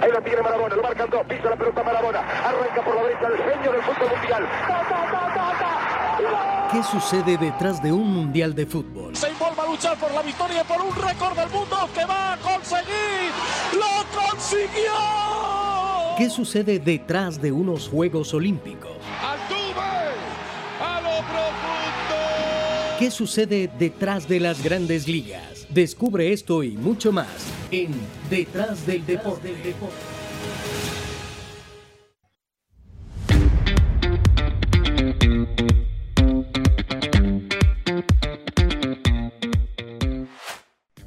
Ahí lo tiene Marabona, lo marcan dos, pisa la pelota Marabona, arranca por la derecha el genio del fútbol mundial. ¿Qué sucede detrás de un mundial de fútbol? Se involva a luchar por la victoria, por un récord del mundo que va a conseguir. ¡Lo consiguió! ¿Qué sucede detrás de unos Juegos Olímpicos? ¡A lo profundo! ¿Qué sucede detrás de las grandes ligas? Descubre esto y mucho más en Detrás del Deporte.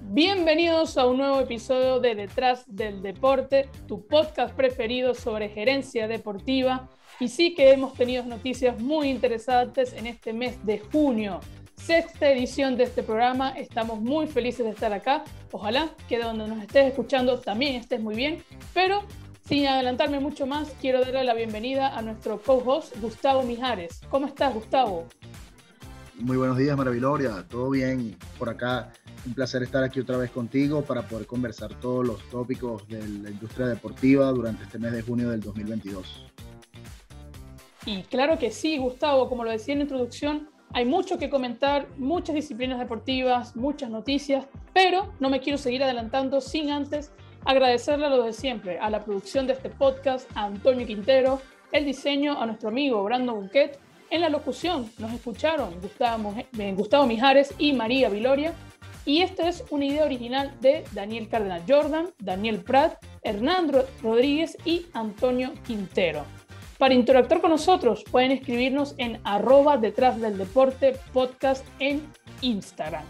Bienvenidos a un nuevo episodio de Detrás del Deporte, tu podcast preferido sobre gerencia deportiva. Y sí que hemos tenido noticias muy interesantes en este mes de junio. Sexta edición de este programa, estamos muy felices de estar acá. Ojalá que donde nos estés escuchando también estés muy bien. Pero sin adelantarme mucho más, quiero darle la bienvenida a nuestro co-host Gustavo Mijares. ¿Cómo estás, Gustavo? Muy buenos días, Maraviloria. ¿Todo bien por acá? Un placer estar aquí otra vez contigo para poder conversar todos los tópicos de la industria deportiva durante este mes de junio del 2022. Y claro que sí, Gustavo, como lo decía en la introducción, hay mucho que comentar, muchas disciplinas deportivas, muchas noticias, pero no me quiero seguir adelantando sin antes agradecerle a lo de siempre, a la producción de este podcast, a Antonio Quintero, el diseño a nuestro amigo Brandon Buquet, en la locución nos escucharon Gustavo, Gustavo Mijares y María Viloria, y esta es una idea original de Daniel Cardenal Jordan, Daniel Prat, Hernando Rodríguez y Antonio Quintero. Para interactuar con nosotros pueden escribirnos en arroba detrás del deporte podcast en Instagram.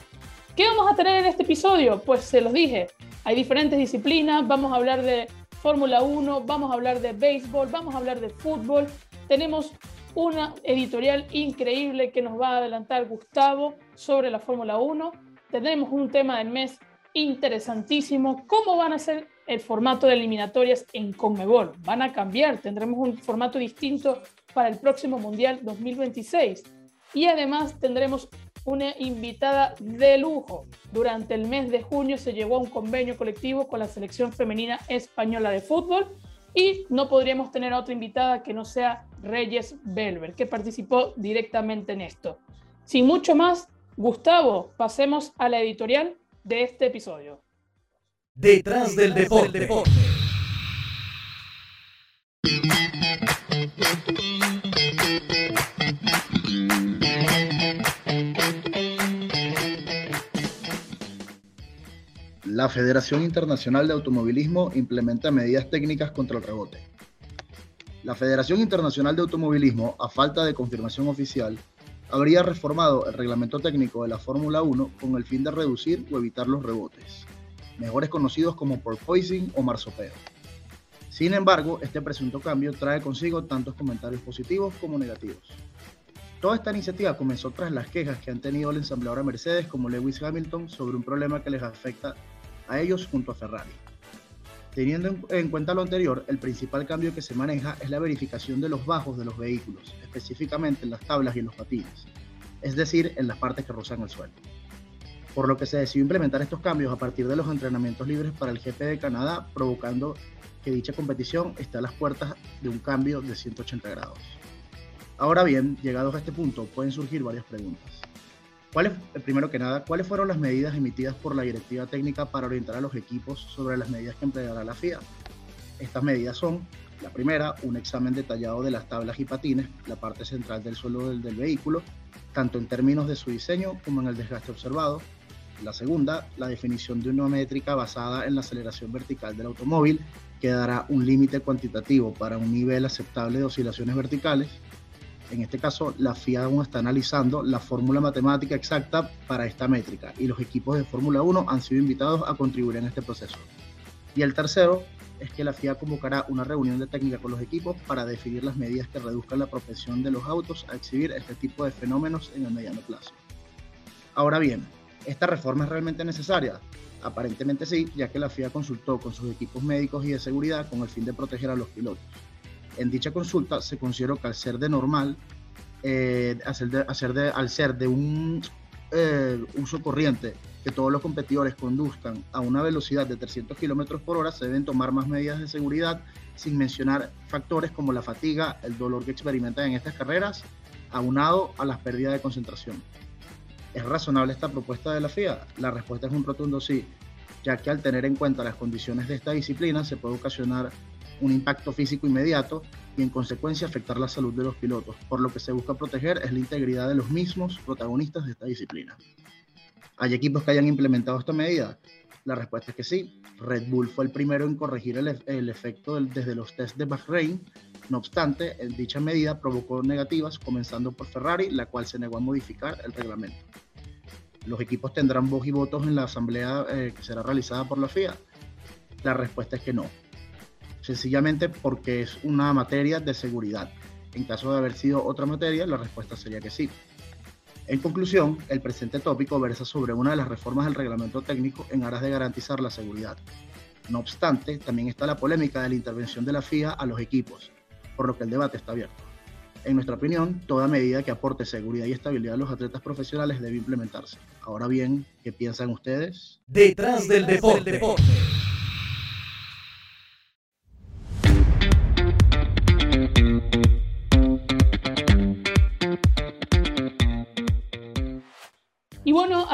¿Qué vamos a tener en este episodio? Pues se los dije, hay diferentes disciplinas, vamos a hablar de Fórmula 1, vamos a hablar de béisbol, vamos a hablar de fútbol. Tenemos una editorial increíble que nos va a adelantar Gustavo sobre la Fórmula 1 tenemos un tema del mes interesantísimo. ¿Cómo van a ser el formato de eliminatorias en Conmebol? ¿Van a cambiar? ¿Tendremos un formato distinto para el próximo Mundial 2026? Y además tendremos una invitada de lujo. Durante el mes de junio se llegó a un convenio colectivo con la selección femenina española de fútbol y no podríamos tener a otra invitada que no sea Reyes Belver, que participó directamente en esto. Sin mucho más, Gustavo, pasemos a la editorial de este episodio. Detrás del deporte. La Federación Internacional de Automovilismo implementa medidas técnicas contra el rebote. La Federación Internacional de Automovilismo, a falta de confirmación oficial, habría reformado el reglamento técnico de la Fórmula 1 con el fin de reducir o evitar los rebotes, mejores conocidos como porpoising o marsopeo. Sin embargo, este presunto cambio trae consigo tantos comentarios positivos como negativos. Toda esta iniciativa comenzó tras las quejas que han tenido la ensambladora Mercedes como Lewis Hamilton sobre un problema que les afecta a ellos junto a Ferrari. Teniendo en cuenta lo anterior, el principal cambio que se maneja es la verificación de los bajos de los vehículos, específicamente en las tablas y en los patines, es decir, en las partes que rozan el suelo. Por lo que se decidió implementar estos cambios a partir de los entrenamientos libres para el GP de Canadá, provocando que dicha competición esté a las puertas de un cambio de 180 grados. Ahora bien, llegados a este punto, pueden surgir varias preguntas. ¿Cuáles, eh, primero que nada, ¿cuáles fueron las medidas emitidas por la directiva técnica para orientar a los equipos sobre las medidas que empleará la FIA? Estas medidas son, la primera, un examen detallado de las tablas y patines, la parte central del suelo del, del vehículo, tanto en términos de su diseño como en el desgaste observado. La segunda, la definición de una métrica basada en la aceleración vertical del automóvil, que dará un límite cuantitativo para un nivel aceptable de oscilaciones verticales. En este caso, la FIA aún está analizando la fórmula matemática exacta para esta métrica y los equipos de Fórmula 1 han sido invitados a contribuir en este proceso. Y el tercero es que la FIA convocará una reunión de técnica con los equipos para definir las medidas que reduzcan la propensión de los autos a exhibir este tipo de fenómenos en el mediano plazo. Ahora bien, ¿esta reforma es realmente necesaria? Aparentemente sí, ya que la FIA consultó con sus equipos médicos y de seguridad con el fin de proteger a los pilotos. En dicha consulta se consideró que al ser de normal, eh, al ser de un eh, uso corriente que todos los competidores conduzcan a una velocidad de 300 km por hora, se deben tomar más medidas de seguridad, sin mencionar factores como la fatiga, el dolor que experimentan en estas carreras, aunado a las pérdidas de concentración. ¿Es razonable esta propuesta de la FIA? La respuesta es un rotundo sí, ya que al tener en cuenta las condiciones de esta disciplina se puede ocasionar un impacto físico inmediato y en consecuencia afectar la salud de los pilotos. Por lo que se busca proteger es la integridad de los mismos protagonistas de esta disciplina. ¿Hay equipos que hayan implementado esta medida? La respuesta es que sí. Red Bull fue el primero en corregir el, efecto desde los test de Bahrein. No obstante, dicha medida provocó negativas, comenzando por Ferrari, la cual se negó a modificar el reglamento. ¿Los equipos tendrán voz y votos en la asamblea eh, que será realizada por la FIA? La respuesta es que no. Sencillamente porque es una materia de seguridad. En caso de haber sido otra materia, la respuesta sería que sí. En conclusión, el presente tópico versa sobre una de las reformas del reglamento técnico en aras de garantizar la seguridad. No obstante, también está la polémica de la intervención de la FIA a los equipos, por lo que el debate está abierto. En nuestra opinión, toda medida que aporte seguridad y estabilidad a los atletas profesionales debe implementarse. Ahora bien, ¿qué piensan ustedes? Detrás del deporte.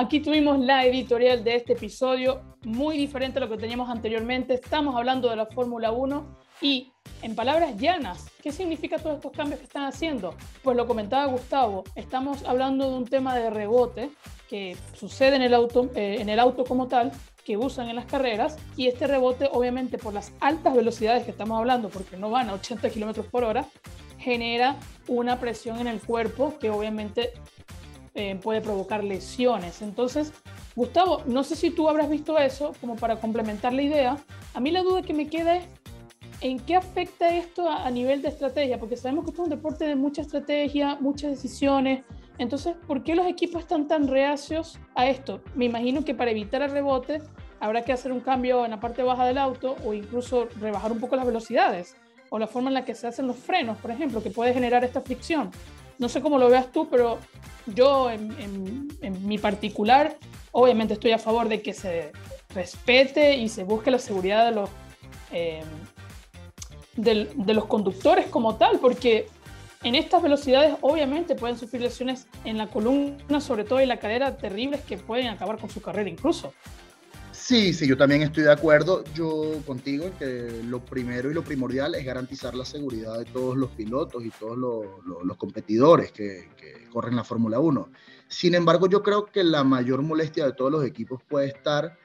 Aquí tuvimos la editorial de este episodio, muy diferente a lo que teníamos anteriormente. Estamos hablando de la Fórmula 1 y, en palabras llanas, ¿qué significa todos estos cambios que están haciendo? Pues lo comentaba Gustavo, estamos hablando de un tema de rebote que sucede en el auto, eh, en el auto como tal, que usan en las carreras y este rebote obviamente por las altas velocidades que estamos hablando, porque no van a 80 kilómetros por hora, genera una presión en el cuerpo que obviamente eh, puede provocar lesiones. Entonces, Gustavo, no sé si tú habrás visto eso como para complementar la idea. A mí la duda que me queda es en qué afecta esto a, nivel de estrategia, porque sabemos que es un deporte de mucha estrategia, muchas decisiones. Entonces, ¿por qué los equipos están tan reacios a esto? Me imagino que para evitar el rebote habrá que hacer un cambio en la parte baja del auto o incluso rebajar un poco las velocidades o la forma en la que se hacen los frenos, por ejemplo, que puede generar esta fricción. No sé cómo lo veas tú, pero yo en, mi particular, obviamente estoy a favor de que se respete y se busque la seguridad de los, eh, de, los conductores como tal, porque en estas velocidades obviamente pueden sufrir lesiones en la columna, sobre todo en la cadera, terribles que pueden acabar con su carrera incluso. Sí, sí, yo también estoy de acuerdo. Yo contigo en que lo primero y lo primordial es garantizar la seguridad de todos los pilotos y todos los, competidores que, corren la Fórmula 1. Sin embargo, yo creo que la mayor molestia de todos los equipos puede estar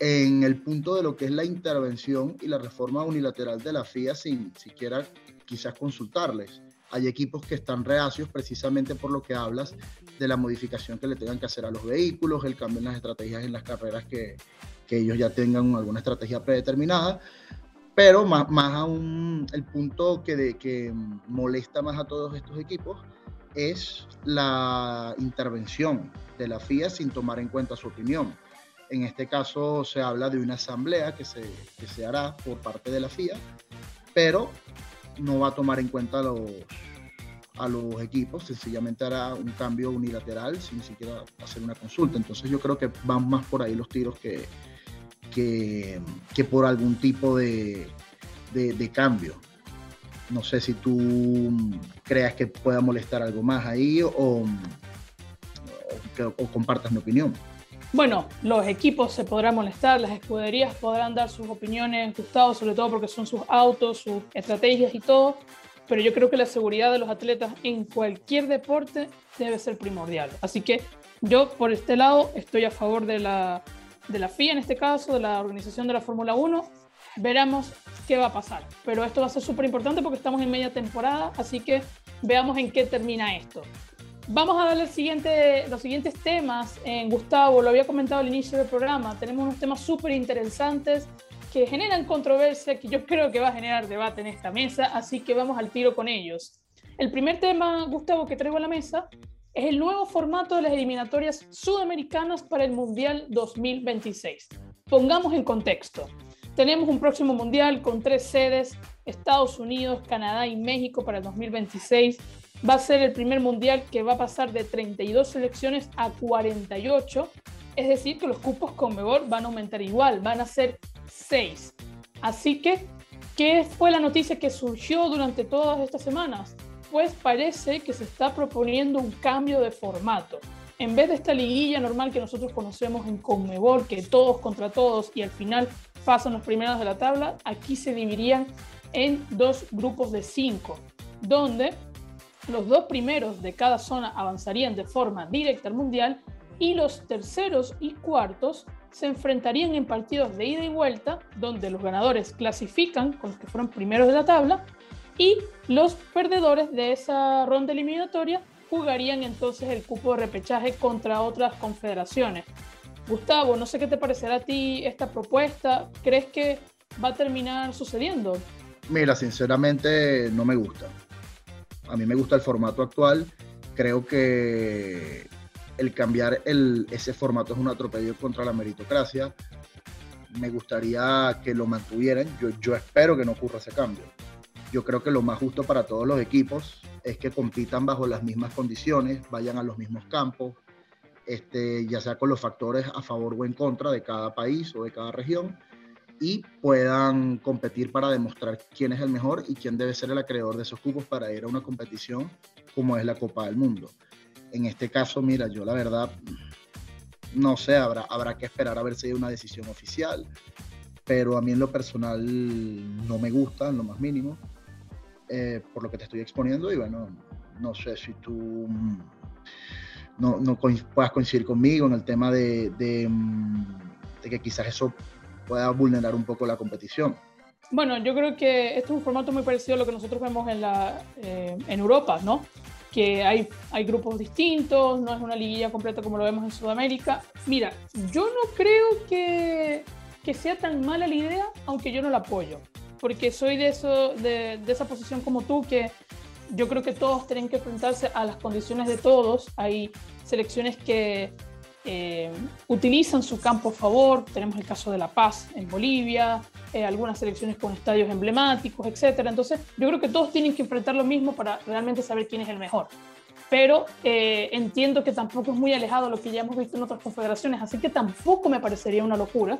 en el punto de lo que es la intervención y la reforma unilateral de la FIA sin siquiera quizás consultarles. Hay equipos que están reacios precisamente por lo que hablas de la modificación que le tengan que hacer a los vehículos, el cambio en las estrategias en las carreras que, que ellos ya tengan alguna estrategia predeterminada. Pero más, más aún el punto que, de, que molesta más a todos estos equipos es la intervención de la FIA sin tomar en cuenta su opinión. En este caso se habla de una asamblea que se, que se hará por parte de la FIA, pero no va a tomar en cuenta los, a los equipos, sencillamente hará un cambio unilateral sin siquiera hacer una consulta. Entonces yo creo que van más por ahí los tiros que, que, que por algún tipo de, de, cambio. No sé si tú creas que pueda molestar algo más ahí o compartas mi opinión. Bueno, los equipos se podrán molestar, las escuderías podrán dar sus opiniones, Gustavo, sobre todo porque son sus autos, sus estrategias y todo, pero yo creo que la seguridad de los atletas en cualquier deporte debe ser primordial. Así que yo por este lado estoy a favor de la, de la FIA en este caso, de la organización de la Fórmula 1. Veremos qué va a pasar, pero esto va a ser súper importante porque estamos en media temporada, así que veamos en qué termina esto. Vamos a darle los siguientes temas. Gustavo, lo había comentado al inicio del programa, tenemos unos temas súper interesantes que generan controversia, que yo creo que va a generar debate en esta mesa, así que vamos al tiro con ellos. El primer tema, Gustavo, que traigo a la mesa es el nuevo formato de las eliminatorias sudamericanas para el Mundial 2026. Pongamos en contexto. Tenemos un próximo Mundial con tres sedes, Estados Unidos, Canadá y México para el 2026 Va a ser el primer mundial que va a pasar de 32 selecciones a 48. Es decir, que los cupos con Conmebol van a aumentar igual, van a ser 6. Así que, ¿qué fue la noticia que surgió durante todas estas semanas? Pues parece que se está proponiendo un cambio de formato. En vez de esta liguilla normal que nosotros conocemos en Conmebol, que todos contra todos y al final pasan los primeros de la tabla, aquí se dividirían en dos grupos de cinco, donde los dos primeros de cada zona avanzarían de forma directa al Mundial y los terceros y cuartos se enfrentarían en partidos de ida y vuelta, donde los ganadores clasifican con los que fueron primeros de la tabla y los perdedores de esa ronda eliminatoria jugarían entonces el cupo de repechaje contra otras confederaciones. Gustavo, no sé qué te parecerá a ti esta propuesta. ¿Crees que va a terminar sucediendo? Mira, sinceramente no me gusta. A mí me gusta el formato actual. Creo que el cambiar ese formato es un atropello contra la meritocracia. Me gustaría que lo mantuvieran. Yo, yo espero que no ocurra ese cambio. Yo creo que lo más justo para todos los equipos es que compitan bajo las mismas condiciones, vayan a los mismos campos, este, ya sea con los factores a favor o en contra de cada país o de cada región, y puedan competir para demostrar quién es el mejor y quién debe ser el acreedor de esos cupos para ir a una competición como es la Copa del Mundo. En este caso, mira, yo la verdad, no sé, habrá, habrá que esperar a ver si una decisión oficial, pero a mí en lo personal no me gusta, en lo más mínimo. Eh, por lo que te estoy exponiendo y bueno, no sé si tú mm, no, no puedas coincidir conmigo en el tema de, mm, de, que quizás eso pueda vulnerar un poco la competición. Bueno, yo creo que este es un formato muy parecido a lo que nosotros vemos en, la, eh, en Europa, ¿no? Que hay, hay grupos distintos, no es una liguilla completa como lo vemos en Sudamérica. Mira, yo no creo que, que sea tan mala la idea, aunque yo no la apoyo porque soy de, eso, de, esa posición como tú, que yo creo que todos tienen que enfrentarse a las condiciones de todos. Hay selecciones que eh, utilizan su campo a favor, tenemos el caso de La Paz en Bolivia, eh, algunas selecciones con estadios emblemáticos, etc. Entonces, yo creo que todos tienen que enfrentar lo mismo para realmente saber quién es el mejor. Pero eh, entiendo que tampoco es muy alejado lo que ya hemos visto en otras confederaciones, así que tampoco me parecería una locura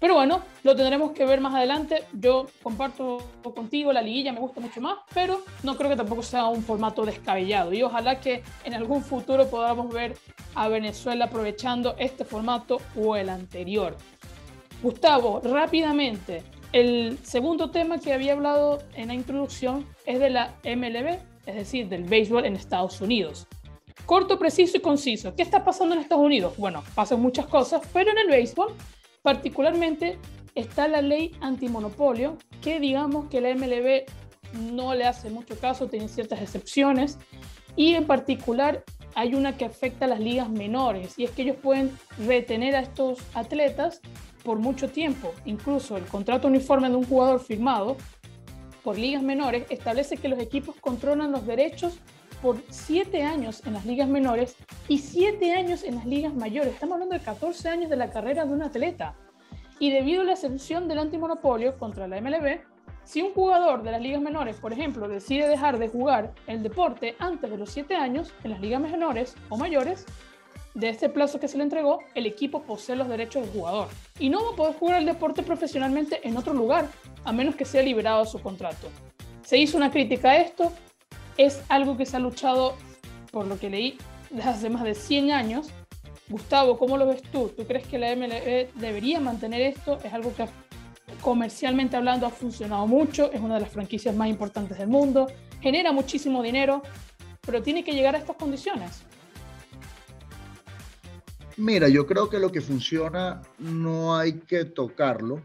pero bueno, lo tendremos que ver más adelante. Yo comparto contigo, la liguilla me gusta mucho más, pero no creo que tampoco sea un formato descabellado. Y ojalá que en algún futuro podamos ver a Venezuela aprovechando este formato o el anterior. Gustavo, rápidamente, el segundo tema que había hablado en la introducción es de la MLB, es decir, del béisbol en Estados Unidos. Corto, preciso y conciso. ¿Qué está pasando en Estados Unidos? Bueno, pasan muchas cosas, pero en el béisbol Particularmente está la ley antimonopolio, que digamos que la MLB no le hace mucho caso, tiene ciertas excepciones, y en particular hay una que afecta a las ligas menores, y es que ellos pueden retener a estos atletas por mucho tiempo. Incluso el contrato uniforme de un jugador firmado por ligas menores establece que los equipos controlan los derechos por siete años en las ligas menores y siete años en las ligas mayores. Estamos hablando de 14 años de la carrera de un atleta. Y debido a la excepción del antimonopolio contra la MLB, si un jugador de las ligas menores, por ejemplo, decide dejar de jugar el deporte antes de los siete años en las ligas menores o mayores, de este plazo que se le entregó, el equipo posee los derechos del jugador y no va a poder jugar el deporte profesionalmente en otro lugar, a menos que sea liberado de su contrato. Se hizo una crítica a esto, es algo que se ha luchado, por lo que leí, desde hace más de 100 años. Gustavo, ¿cómo lo ves tú? ¿Tú crees que la MLB debería mantener esto? Es algo que comercialmente hablando ha funcionado mucho, es una de las franquicias más importantes del mundo, genera muchísimo dinero, pero tiene que llegar a estas condiciones. Mira, yo creo que lo que funciona no hay que tocarlo.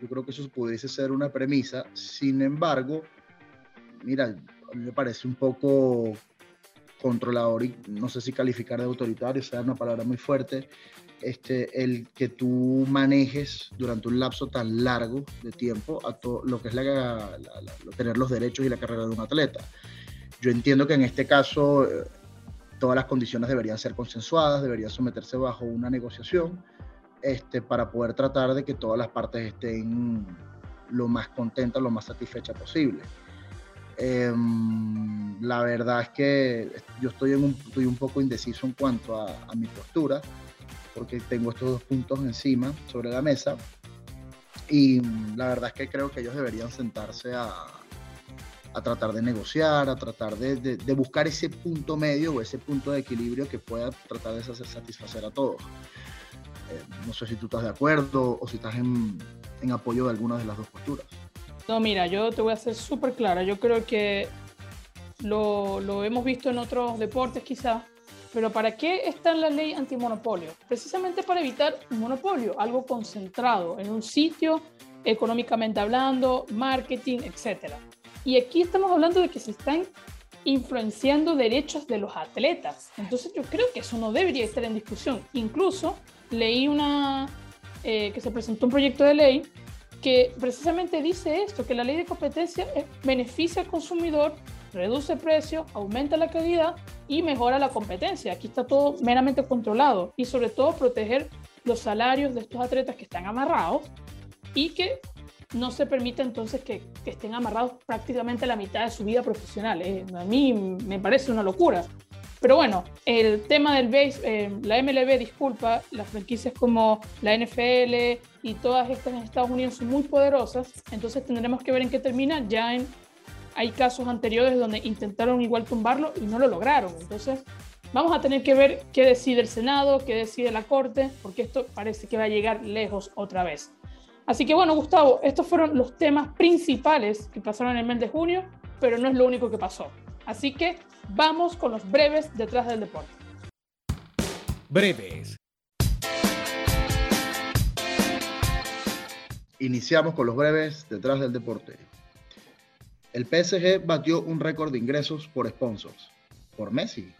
Yo creo que eso pudiese ser una premisa. Sin embargo, mira, a mí me parece un poco controlador y no sé si calificar de autoritario, sea una palabra muy fuerte, este, el que tú manejes durante un lapso tan largo de tiempo a lo que es la, tener los derechos y la carrera de un atleta. Yo entiendo que en este caso eh, todas las condiciones deberían ser consensuadas, deberían someterse bajo una negociación este, para poder tratar de que todas las partes estén lo más contentas, lo más satisfechas posible. Em, la verdad es que yo estoy, en un, estoy un poco indeciso en cuanto a, a mi postura, porque tengo estos dos puntos encima, sobre la mesa, y la verdad es que creo que ellos deberían sentarse a, a tratar de negociar, a tratar de, buscar ese punto medio o ese punto de equilibrio que pueda tratar de satisfacer a todos. Eh, no sé si tú estás de acuerdo o si estás en, en apoyo de alguna de las dos posturas. No, mira, yo te voy a ser súper clara. Yo creo que lo, lo, hemos visto en otros deportes quizás, pero ¿para qué está la ley antimonopolio? Precisamente para evitar un monopolio, algo concentrado en un sitio, económicamente hablando, marketing, etcétera. Y aquí estamos hablando de que se están influenciando derechos de los atletas. Entonces yo creo que eso no debería estar en discusión. Incluso leí una, eh, que se presentó un proyecto de ley que precisamente dice esto, que la ley de competencia beneficia al consumidor, reduce precio, aumenta la calidad y mejora la competencia. Aquí está todo meramente controlado y sobre todo proteger los salarios de estos atletas que están amarrados y que no se permite entonces que, estén amarrados prácticamente la mitad de su vida profesional. Eh, a mí me parece una locura. Pero bueno, el tema del base, eh, la MLB, disculpa, las franquicias como la NFL y todas estas en Estados Unidos son muy poderosas, entonces tendremos que ver en qué termina. Ya hay casos anteriores donde intentaron igual tumbarlo y no lo lograron. Entonces, vamos a tener que ver qué decide el Senado, qué decide la Corte, porque esto parece que va a llegar lejos otra vez. Así que bueno, Gustavo, estos fueron los temas principales que pasaron en el mes de junio, pero no es lo único que pasó. Así que vamos con los breves detrás del deporte. Breves. Iniciamos con los breves detrás del deporte. El PSG batió un récord de ingresos por sponsors, por Messi.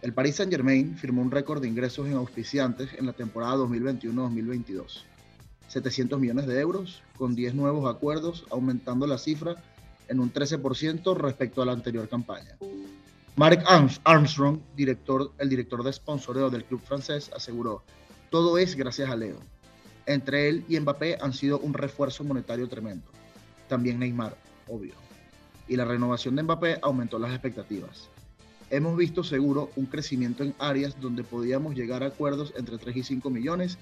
El Paris Saint-Germain firmó un récord de ingresos en auspiciantes en la temporada 2021-2022. 700 millones de euros, con 10 nuevos acuerdos, aumentando la cifra en un 13% respecto a la anterior campaña. Mark Armstrong, director, el director de sponsoreo del club francés, aseguró, todo es gracias a Leo. Entre él y Mbappé han sido un refuerzo monetario tremendo. También Neymar, obvio. Y la renovación de Mbappé aumentó las expectativas. Hemos visto seguro un crecimiento en áreas donde podíamos llegar a acuerdos entre 3 y 5 millones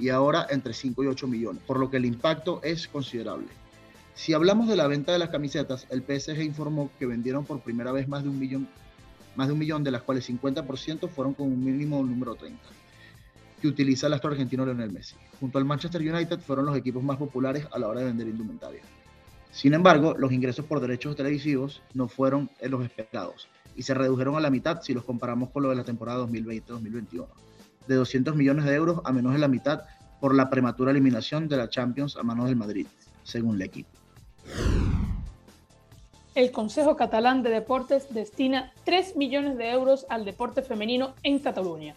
y ahora entre 5 y 8 millones, por lo que el impacto es considerable. Si hablamos de la venta de las camisetas, el PSG informó que vendieron por primera vez más de un millón, más de un millón de las cuales 50% fueron con un mínimo número 30, que utiliza el astro argentino Lionel Messi. Junto al Manchester United fueron los equipos más populares a la hora de vender indumentaria. Sin embargo, los ingresos por derechos televisivos no fueron los esperados y se redujeron a la mitad si los comparamos con lo de la temporada 2020-2021 de 200 millones de euros a menos de la mitad por la prematura eliminación de la Champions a manos del Madrid, según el equipo. El Consejo Catalán de Deportes destina 3 millones de euros al deporte femenino en Cataluña.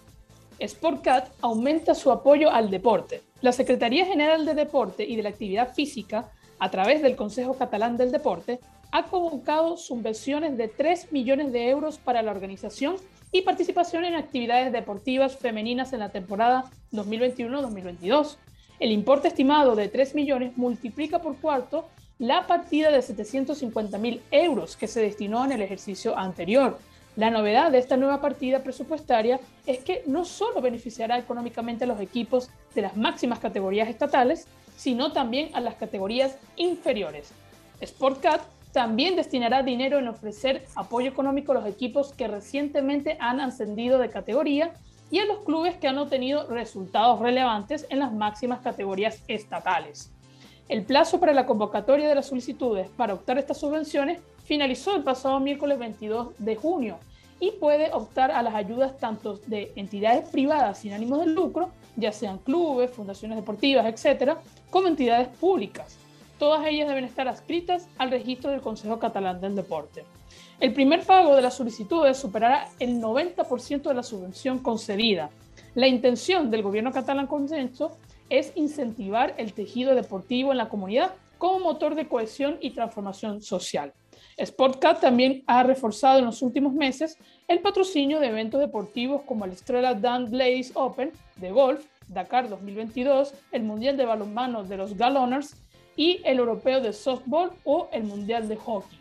Sportcat aumenta su apoyo al deporte. La Secretaría General de Deporte y de la Actividad Física, a través del Consejo Catalán del Deporte, ha convocado subvenciones de 3 millones de euros para la organización y participación en actividades deportivas femeninas en la temporada 2021-2022. El importe estimado de 3 millones multiplica por cuarto la partida de 750 mil euros que se destinó en el ejercicio anterior. La novedad de esta nueva partida presupuestaria es que no solo beneficiará económicamente a los equipos de las máximas categorías estatales, sino también a las categorías inferiores. Sportcat también destinará dinero en ofrecer apoyo económico a los equipos que recientemente han ascendido de categoría y a los clubes que han obtenido resultados relevantes en las máximas categorías estatales. El plazo para la convocatoria de las solicitudes para optar estas subvenciones finalizó el pasado miércoles 22 de junio y puede optar a las ayudas tanto de entidades privadas sin ánimos de lucro, ya sean clubes, fundaciones deportivas, etcétera, como entidades públicas. Todas ellas deben estar adscritas al registro del Consejo Catalán del Deporte. El primer pago de las solicitudes superará el 90% de la subvención concedida. La intención del gobierno catalán con esto es incentivar el tejido deportivo en la comunidad como motor de cohesión y transformación social. Sportcat también ha reforzado en los últimos meses el patrocinio de eventos deportivos como el Estrella Dan Blaze Open de golf, Dakar 2022, el Mundial de Balonmano de los Galoners y el europeo de softball o el mundial de hockey.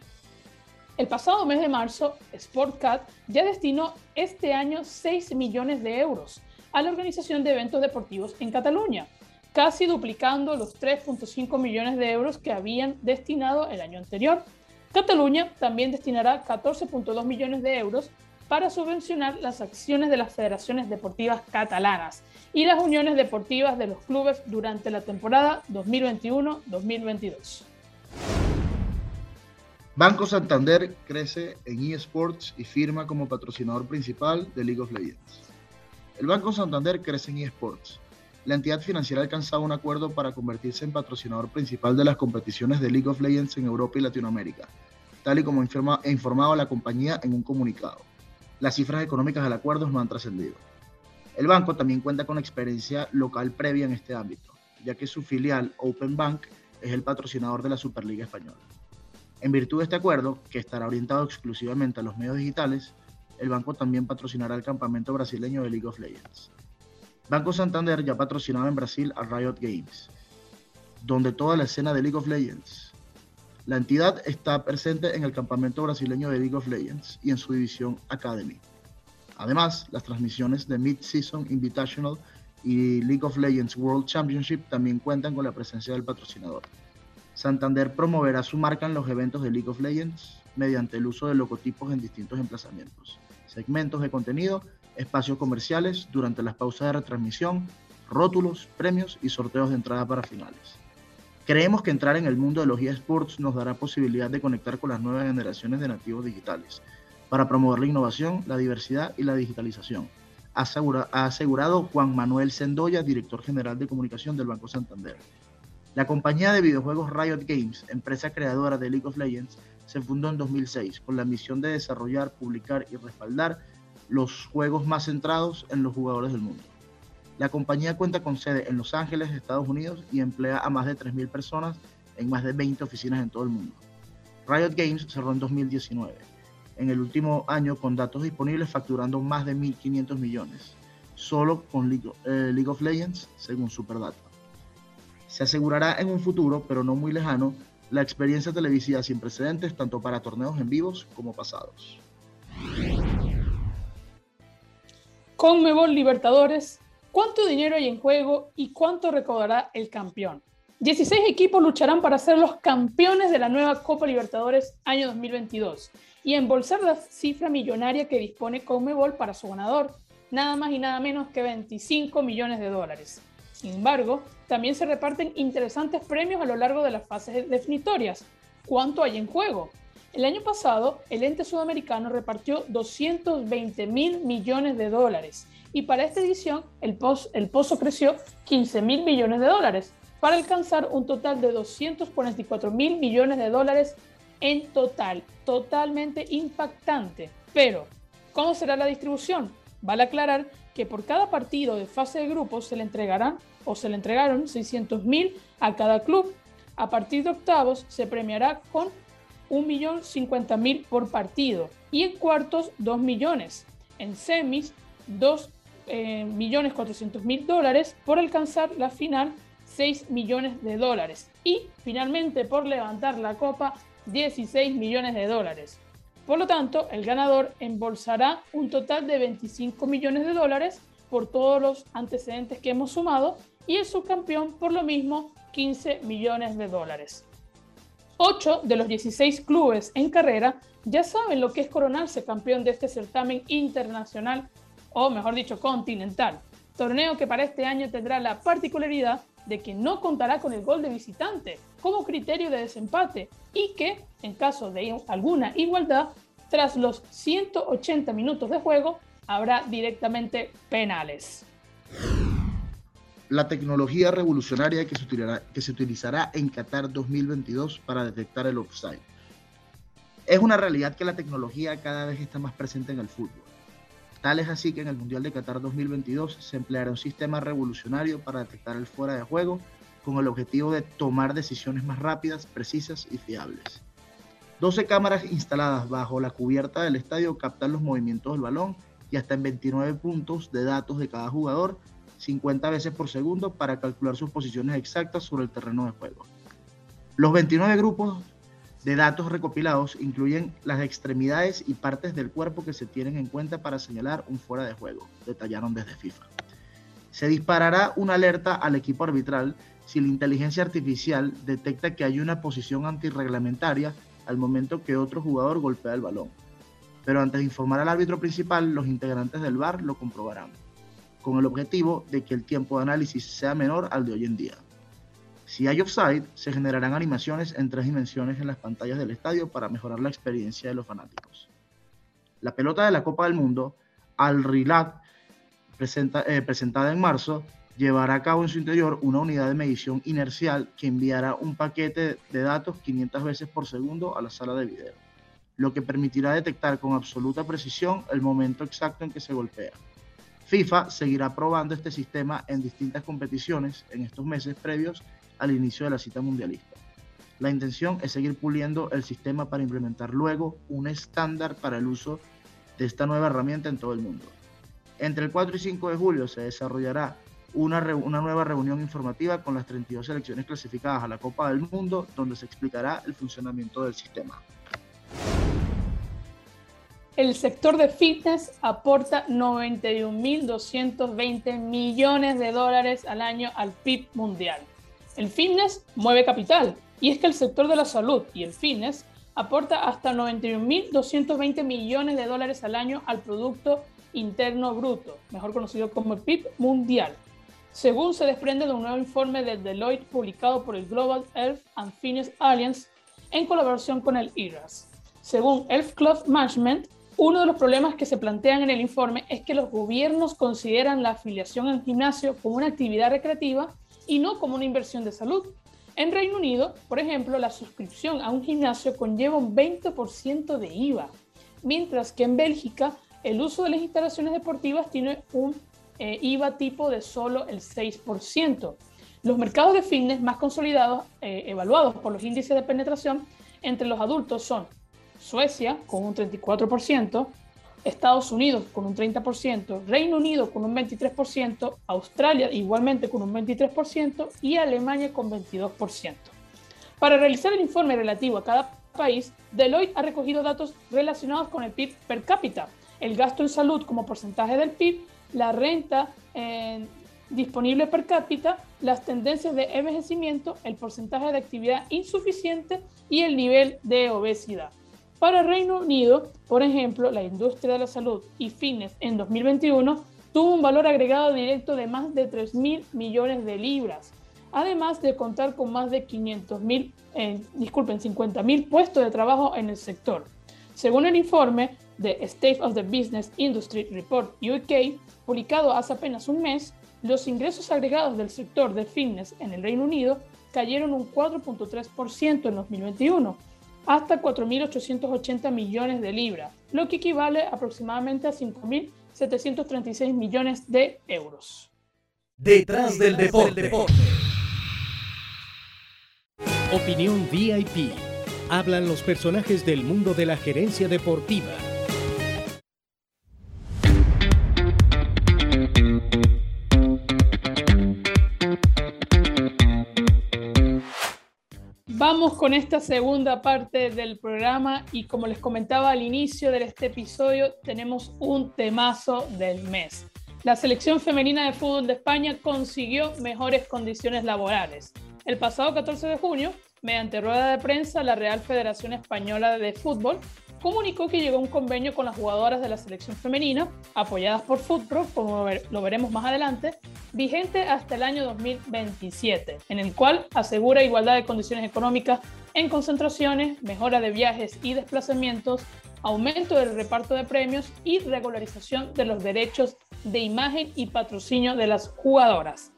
El pasado mes de marzo, Sportcat ya destinó este año 6 millones de euros a la organización de eventos deportivos en Cataluña, casi duplicando los 3.5 millones de euros que habían destinado el año anterior. Cataluña también destinará 14.2 millones de euros para subvencionar las acciones de las federaciones deportivas catalanas y las uniones deportivas de los clubes durante la temporada 2021-2022. Banco Santander crece en eSports y firma como patrocinador principal de League of Legends. El Banco Santander crece en eSports. La entidad financiera ha alcanzado un acuerdo para convertirse en patrocinador principal de las competiciones de League of Legends en Europa y Latinoamérica, tal y como ha informado la compañía en un comunicado las cifras económicas del acuerdo no han trascendido. El banco también cuenta con experiencia local previa en este ámbito, ya que su filial Open Bank es el patrocinador de la Superliga Española. En virtud de este acuerdo, que estará orientado exclusivamente a los medios digitales, el banco también patrocinará el campamento brasileño de League of Legends. Banco Santander ya patrocinaba en Brasil a Riot Games, donde toda la escena de League of Legends la entidad está presente en el campamento brasileño de League of Legends y en su división Academy. Además, las transmisiones de Mid-Season Invitational y League of Legends World Championship también cuentan con la presencia del patrocinador. Santander promoverá su marca en los eventos de League of Legends mediante el uso de logotipos en distintos emplazamientos, segmentos de contenido, espacios comerciales durante las pausas de retransmisión, rótulos, premios y sorteos de entrada para finales. Creemos que entrar en el mundo de los eSports nos dará posibilidad de conectar con las nuevas generaciones de nativos digitales para promover la innovación, la diversidad y la digitalización, ha asegurado Juan Manuel Sendoya, director general de comunicación del Banco Santander. La compañía de videojuegos Riot Games, empresa creadora de League of Legends, se fundó en 2006 con la misión de desarrollar, publicar y respaldar los juegos más centrados en los jugadores del mundo. La compañía cuenta con sede en Los Ángeles, Estados Unidos, y emplea a más de 3.000 personas en más de 20 oficinas en todo el mundo. Riot Games cerró en 2019, en el último año con datos disponibles facturando más de 1.500 millones, solo con eh, League, of Legends, según Superdata. Se asegurará en un futuro, pero no muy lejano, la experiencia televisiva sin precedentes tanto para torneos en vivos como pasados. Conmebol Libertadores ¿Cuánto dinero hay en juego y cuánto recaudará el campeón? 16 equipos lucharán para ser los campeones de la nueva Copa Libertadores año 2022 y embolsar la cifra millonaria que dispone Conmebol para su ganador, nada más y nada menos que 25 millones de dólares. Sin embargo, también se reparten interesantes premios a lo largo de las fases definitorias. ¿Cuánto hay en juego? El año pasado, el ente sudamericano repartió 220 mil millones de dólares y para esta edición el, el pozo creció 15 mil millones de dólares para alcanzar un total de 244 mil millones de dólares en total, totalmente impactante. Pero, ¿cómo será la distribución? Vale aclarar que por cada partido de fase de grupos se le entregarán o se le entregaron 600 mil a cada club. A partir de octavos se premiará con 1.050.000 por partido y en cuartos 2 millones. En semis 2 eh, millones 400 mil dólares por alcanzar la final 6 millones de dólares y finalmente por levantar la copa 16 millones de dólares. Por lo tanto, el ganador embolsará un total de 25 millones de dólares por todos los antecedentes que hemos sumado y el subcampeón por lo mismo 15 millones de dólares. 8 de los 16 clubes en carrera ya saben lo que es coronarse campeón de este certamen internacional o mejor dicho, continental. Torneo que para este año tendrá la particularidad de que no contará con el gol de visitante como criterio de desempate y que, en caso de alguna igualdad, tras los 180 minutos de juego, habrá directamente penales. La tecnología revolucionaria que se, utilizará, en Qatar 2022 para detectar el offside. Es una realidad que la tecnología cada vez está más presente en el fútbol Tal es así que en el Mundial de Qatar 2022 se empleará un sistema revolucionario para detectar el fuera de juego con el objetivo de tomar decisiones más rápidas, precisas y fiables. 12 cámaras instaladas bajo la cubierta del estadio captan los movimientos del balón y hasta en 29 puntos de datos de cada jugador, 50 veces por segundo, para calcular sus posiciones exactas sobre el terreno de juego. Los 29 grupos de datos recopilados incluyen las extremidades y partes del cuerpo que se tienen en cuenta para señalar un fuera de juego, detallaron desde FIFA. Se disparará una alerta al equipo arbitral si la inteligencia artificial detecta que hay una posición antirreglamentaria al momento que otro jugador golpea el balón. Pero antes de informar al árbitro principal, los integrantes del VAR lo comprobarán, con el objetivo de que el tiempo de análisis sea menor al de hoy en día. Si hay offside, se generarán animaciones en tres dimensiones en las pantallas del estadio para mejorar la experiencia de los fanáticos. La pelota de la Copa del Mundo, Al Rilat, eh, presentada en marzo, llevará a cabo en su interior una unidad de medición inercial que enviará un paquete de datos 500 veces por segundo a la sala de video, lo que permitirá detectar con absoluta precisión el momento exacto en que se golpea. FIFA seguirá probando este sistema en distintas competiciones en estos meses previos al inicio de la cita mundialista. La intención es seguir puliendo el sistema para implementar luego un estándar para el uso de esta nueva herramienta en todo el mundo. Entre el 4 y 5 de julio se desarrollará una, nueva reunión informativa con las 32 selecciones clasificadas a la Copa del Mundo, donde se explicará el funcionamiento del sistema. El sector de fitness aporta 91.220 millones de dólares al año al PIB mundial. El fitness mueve capital y es que el sector de la salud y el fitness aporta hasta 91.220 millones de dólares al año al Producto Interno Bruto, mejor conocido como PIB mundial, según se desprende de un nuevo informe de Deloitte publicado por el Global Health and Fitness Alliance en colaboración con el IRAS. Según Health Club Management, uno de los problemas que se plantean en el informe es que los gobiernos consideran la afiliación al gimnasio como una actividad recreativa y no como una inversión de salud. En Reino Unido, por ejemplo, la suscripción a un gimnasio conlleva un 20% de IVA, mientras que en Bélgica el uso de las instalaciones deportivas tiene un eh, IVA tipo de solo el 6%. Los mercados de fitness más consolidados, eh, evaluados por los índices de penetración entre los adultos son Suecia con un 34%, Estados Unidos con un 30%, Reino Unido con un 23%, Australia igualmente con un 23% y Alemania con 22%. Para realizar el informe relativo a cada país, Deloitte ha recogido datos relacionados con el PIB per cápita, el gasto en salud como porcentaje del PIB, la renta eh, disponible per cápita, las tendencias de envejecimiento, el porcentaje de actividad insuficiente y el nivel de obesidad. Para Reino Unido, por ejemplo, la industria de la salud y fitness en 2021 tuvo un valor agregado directo de más de 3 mil millones de libras, además de contar con más de 500 mil, eh, disculpen, 50 mil puestos de trabajo en el sector. Según el informe de State of the Business Industry Report UK, publicado hace apenas un mes, los ingresos agregados del sector de fitness en el Reino Unido cayeron un 4.3% en 2021 hasta 4.880 millones de libras, lo que equivale aproximadamente a 5.736 millones de euros. Detrás del deporte. Opinión VIP. Hablan los personajes del mundo de la gerencia deportiva Con esta segunda parte del programa y como les comentaba al inicio de este episodio, tenemos un temazo del mes. La selección femenina de fútbol de España consiguió mejores condiciones laborales. El pasado 14 de junio, mediante rueda de prensa, la Real Federación Española de Fútbol comunicó que llegó un convenio con las jugadoras de la selección femenina, apoyadas por Footpro, como lo veremos más adelante, vigente hasta el año 2027, en el cual asegura igualdad de condiciones económicas en concentraciones, mejora de viajes y desplazamientos, aumento del reparto de premios y regularización de los derechos de imagen y patrocinio de las jugadoras.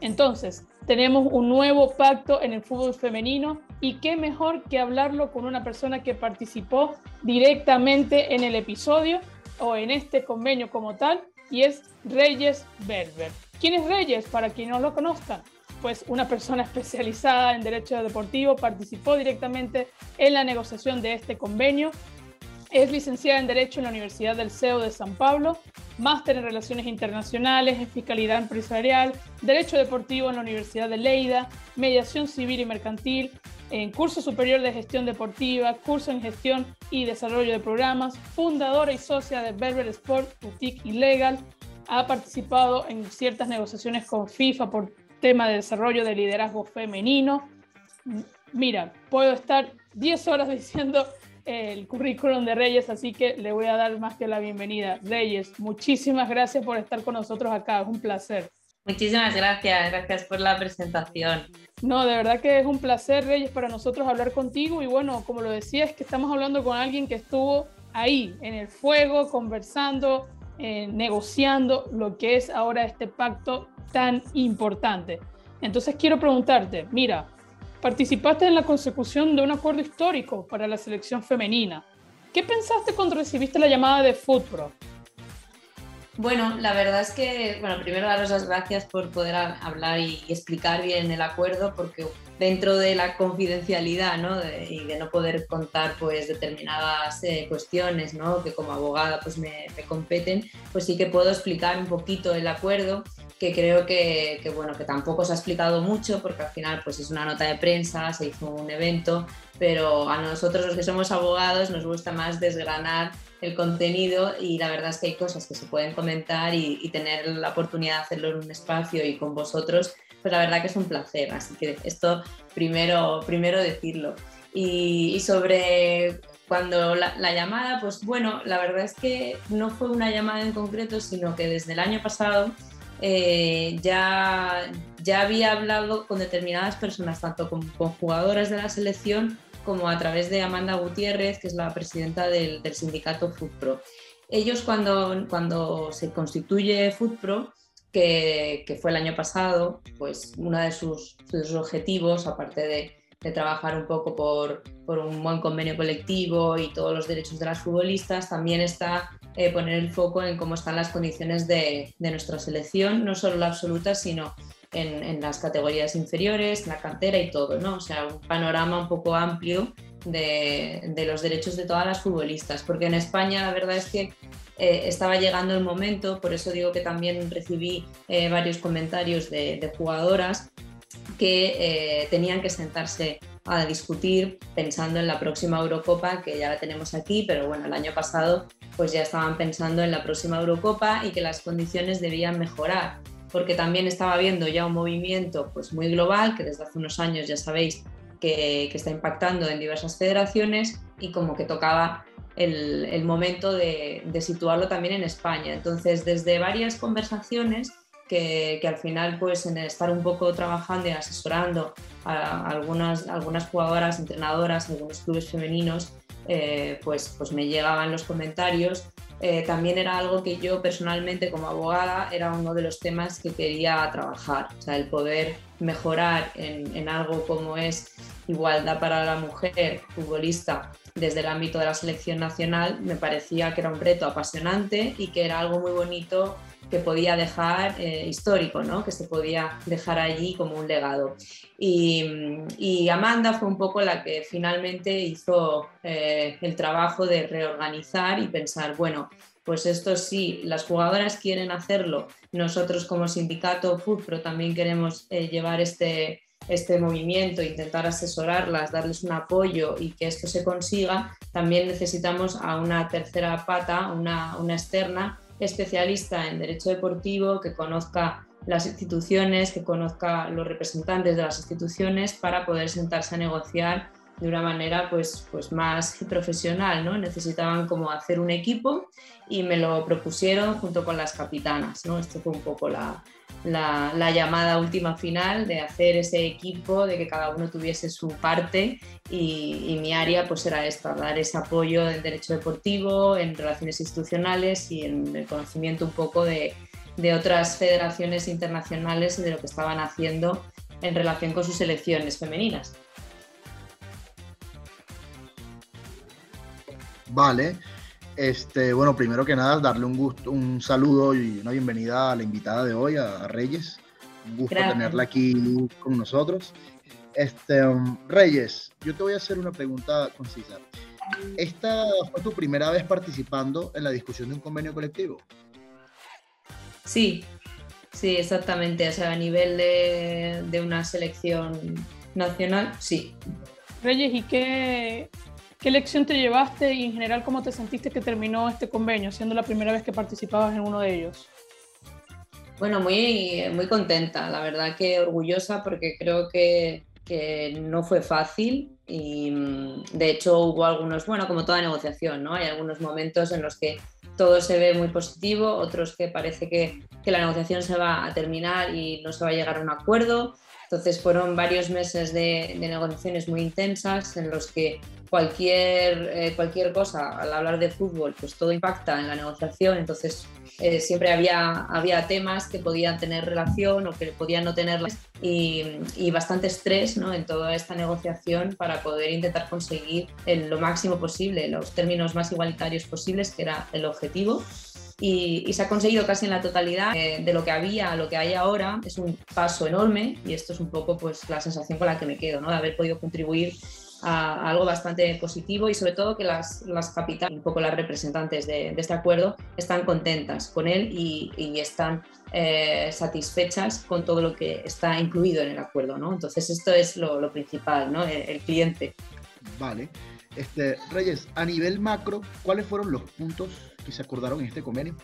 Entonces, tenemos un nuevo pacto en el fútbol femenino y qué mejor que hablarlo con una persona que participó directamente en el episodio o en este convenio como tal y es Reyes Berber. ¿Quién es Reyes? Para quien no lo conozcan, pues una persona especializada en derecho deportivo participó directamente en la negociación de este convenio es licenciada en Derecho en la Universidad del CEO de San Pablo, máster en Relaciones Internacionales, en Fiscalidad Empresarial, Derecho Deportivo en la Universidad de Leida, Mediación Civil y Mercantil, en curso superior de gestión deportiva, curso en gestión y desarrollo de programas, fundadora y socia de Berber Sport Boutique y Legal. Ha participado en ciertas negociaciones con FIFA por tema de desarrollo de liderazgo femenino. Mira, puedo estar 10 horas diciendo el currículum de Reyes, así que le voy a dar más que la bienvenida. Reyes, muchísimas gracias por estar con nosotros acá, es un placer. Muchísimas gracias, gracias por la presentación. No, de verdad que es un placer, Reyes, para nosotros hablar contigo y bueno, como lo decía, es que estamos hablando con alguien que estuvo ahí, en el fuego, conversando, eh, negociando lo que es ahora este pacto tan importante. Entonces quiero preguntarte, mira, participaste en la consecución de un acuerdo histórico para la selección femenina. ¿Qué pensaste cuando recibiste la llamada de Footpro? Bueno, la verdad es que, bueno, primero daros las gracias por poder hablar y explicar bien el acuerdo, porque dentro de la confidencialidad ¿no? y de no poder contar pues determinadas eh, cuestiones ¿no? que como abogada pues me, me, competen, pues sí que puedo explicar un poquito el acuerdo que creo que, que, bueno, que tampoco se ha explicado mucho porque al final pues es una nota de prensa, se hizo un evento, pero a nosotros los que somos abogados nos gusta más desgranar el contenido y la verdad es que hay cosas que se pueden comentar y, tener la oportunidad de hacerlo en un espacio y con vosotros, pues la verdad que es un placer. Así que esto primero, primero decirlo. Y, sobre cuando la, llamada, pues bueno, la verdad es que no fue una llamada en concreto, sino que desde el año pasado eh, ya, ya había hablado con determinadas personas, tanto con, con jugadoras de la selección como a través de Amanda Gutiérrez, que es la presidenta del, sindicato FoodPro. Ellos cuando, cuando se constituye FoodPro, que, que fue el año pasado, pues uno de sus, objetivos, aparte de, trabajar un poco por, por, un buen convenio colectivo y todos los derechos de las futbolistas, también está eh, poner el foco en cómo están las condiciones de, de, nuestra selección, no solo la absoluta, sino en, las categorías inferiores, la cantera y todo, ¿no? O sea, un panorama un poco amplio de, los derechos de todas las futbolistas, porque en España la verdad es que eh, estaba llegando el momento, por eso digo que también recibí eh, varios comentarios de, jugadoras que eh, tenían que sentarse a discutir pensando en la próxima Eurocopa, que ya la tenemos aquí, pero bueno, el año pasado pues ya estaban pensando en la próxima Eurocopa y que las condiciones debían mejorar porque también estaba viendo ya un movimiento pues, muy global, que desde hace unos años ya sabéis que, está impactando en diversas federaciones y como que tocaba el, momento de, situarlo también en España. Entonces, desde varias conversaciones que, al final, pues en estar un poco trabajando y asesorando a algunas, algunas jugadoras, entrenadoras, algunos clubes femeninos, eh, pues, pues me llegaban los comentarios eh, también era algo que yo personalmente como abogada era uno de los temas que quería trabajar, o sea, el poder mejorar en, en algo como es igualdad para la mujer futbolista desde el ámbito de la selección nacional, me parecía que era un reto apasionante y que era algo muy bonito que podía dejar eh, histórico, ¿no? que se podía dejar allí como un legado. Y, Amanda fue un poco la que finalmente hizo eh, el trabajo de reorganizar y pensar, bueno, pues esto sí, las jugadoras quieren hacerlo, nosotros como sindicato FUTPRO también queremos eh, llevar este, este movimiento, intentar asesorarlas, darles un apoyo y que esto se consiga, también necesitamos a una tercera pata, una externa, especialista en derecho deportivo, que conozca las instituciones, que conozca los representantes de las instituciones para poder sentarse a negociar de una manera pues, pues más profesional. ¿no? Necesitaban como hacer un equipo y me lo propusieron junto con las capitanas. ¿no? Esto fue un poco la, la, llamada última final de hacer ese equipo, de que cada uno tuviese su parte y, mi área pues era esta, dar ese apoyo en derecho deportivo, en relaciones institucionales y en el conocimiento un poco de, de otras federaciones internacionales y de lo que estaban haciendo en relación con sus selecciones femeninas. Vale, este, bueno, primero que nada, darle un gusto, un saludo y una bienvenida a la invitada de hoy, a, Reyes. Un gusto tenerla aquí con nosotros. Este, um, Reyes, yo te voy a hacer una pregunta concisa. ¿Esta fue tu primera vez participando en la discusión de un convenio colectivo? Sí, sí, exactamente. O sea, a nivel de, de una selección nacional, sí. Reyes, ¿y qué, qué lección te llevaste y en general cómo te sentiste que terminó este convenio, siendo la primera vez que participabas en uno de ellos? Bueno, muy, muy contenta, la verdad que orgullosa porque creo que, que no fue fácil y mm, de hecho hubo algunos, bueno, como toda negociación, ¿no? Hay algunos momentos en los que todo se ve muy positivo, otros que parece que, que la negociación se va a terminar y no se va a llegar a un acuerdo. Entonces fueron varios meses de, negociaciones muy intensas en los que cualquier, eh, cualquier cosa al hablar de fútbol, pues todo impacta en la negociación, entonces eh, siempre había, había temas que podían tener relación o que podían no tenerlas y, y, bastante estrés ¿no? en toda esta negociación para poder intentar conseguir lo máximo posible, los términos más igualitarios posibles, que era el objetivo y, se ha conseguido casi en la totalidad eh, de lo que había a lo que hay ahora. Es un paso enorme y esto es un poco pues, la sensación con la que me quedo, ¿no? de haber podido contribuir a, algo bastante positivo y sobre todo que las, las capitales, un poco las representantes de, este acuerdo, están contentas con él y, están eh, satisfechas con todo lo que está incluido en el acuerdo. ¿no? Entonces esto es lo, principal, ¿no? el, el cliente. Vale. Este, Reyes, a nivel macro, ¿cuáles fueron los puntos que se acordaron en este convenio?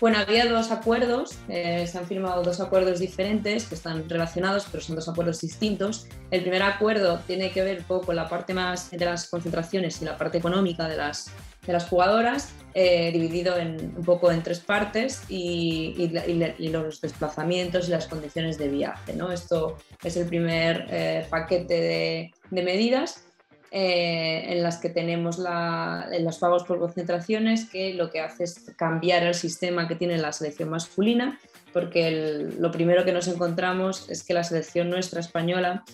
Bueno, había dos acuerdos, eh, se han firmado dos acuerdos diferentes que están relacionados, pero son dos acuerdos distintos. El primer acuerdo tiene que ver un poco con la parte más de las concentraciones y la parte económica de las, de las jugadoras, eh, dividido en, un poco en tres partes y, y, los desplazamientos y las condiciones de viaje. ¿no? Esto es el primer eh, paquete de, de medidas eh, en las que tenemos los pagos por concentraciones, que lo que hace es cambiar el sistema que tiene la selección masculina, porque lo primero que nos encontramos es que la selección nuestra española,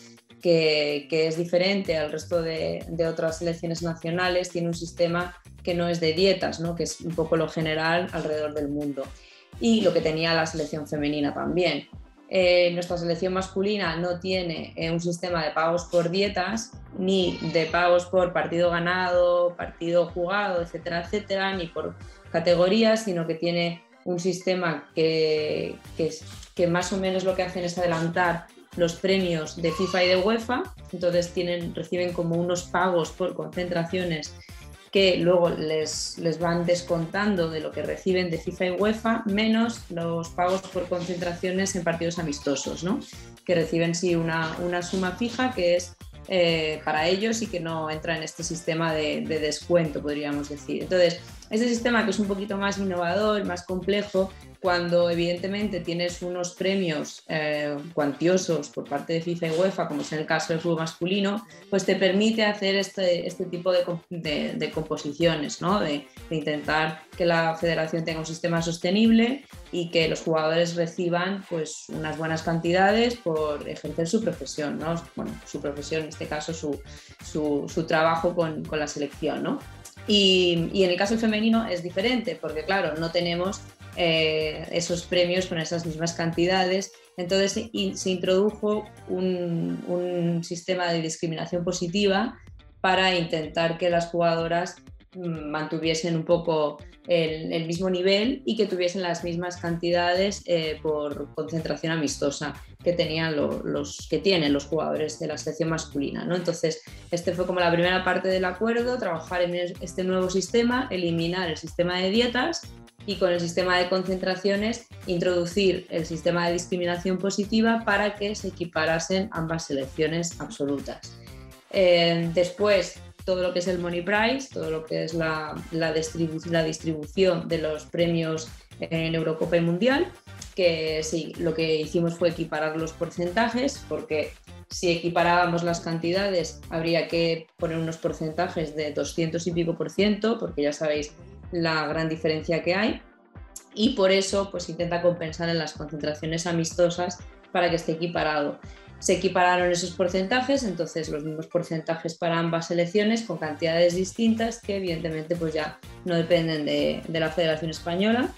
que, es diferente al resto de, otras selecciones nacionales, tiene un sistema que no es de dietas, ¿no? que es un poco lo general alrededor del mundo. Y lo que tenía la selección femenina también. Eh, nuestra selección masculina no tiene eh, un sistema de pagos por dietas, ni de pagos por partido ganado, partido jugado, etcétera, etcétera, ni por categorías, sino que tiene un sistema que, que, más o menos lo que hacen es adelantar los premios de FIFA y de UEFA, entonces tienen, reciben como unos pagos por concentraciones que luego les, les, van descontando de lo que reciben de FIFA y UEFA, menos los pagos por concentraciones en partidos amistosos, ¿no? que reciben sí una, una suma fija que es eh, para ellos y que no entra en este sistema de, de, descuento, podríamos decir. Entonces, este sistema que es un poquito más innovador, más complejo, cuando evidentemente tienes unos premios eh, cuantiosos por parte de FIFA y UEFA, como es en el caso del fútbol masculino, pues te permite hacer este, este tipo de, de, composiciones, ¿no? de, intentar que la federación tenga un sistema sostenible y que los jugadores reciban pues, unas buenas cantidades por ejercer su profesión, ¿no? bueno, su profesión, en este caso su, su, su trabajo con, con, la selección. ¿no? Y, en el caso femenino es diferente, porque claro, no tenemos eh, esos premios con esas mismas cantidades. Entonces se introdujo un, sistema de discriminación positiva para intentar que las jugadoras mantuviesen un poco el, mismo nivel y que tuviesen las mismas cantidades eh, por concentración amistosa que tenían los que tienen los jugadores de la selección masculina. ¿no? Entonces, este fue como la primera parte del acuerdo, trabajar en este nuevo sistema, eliminar el sistema de dietas y con el sistema de concentraciones introducir el sistema de discriminación positiva para que se equiparasen ambas selecciones absolutas. Eh, después, todo lo que es el money price, todo lo que es la, la, la distribución de los premios en Eurocopa y Mundial, que sí, lo que hicimos fue equiparar los porcentajes, porque si equiparábamos las cantidades habría que poner unos porcentajes de 200 y pico por ciento, porque ya sabéis la gran diferencia que hay y por eso pues intenta compensar en las concentraciones amistosas para que esté equiparado. Se equipararon esos porcentajes, entonces los mismos porcentajes para ambas selecciones con cantidades distintas que evidentemente pues ya no dependen de, la Federación Española.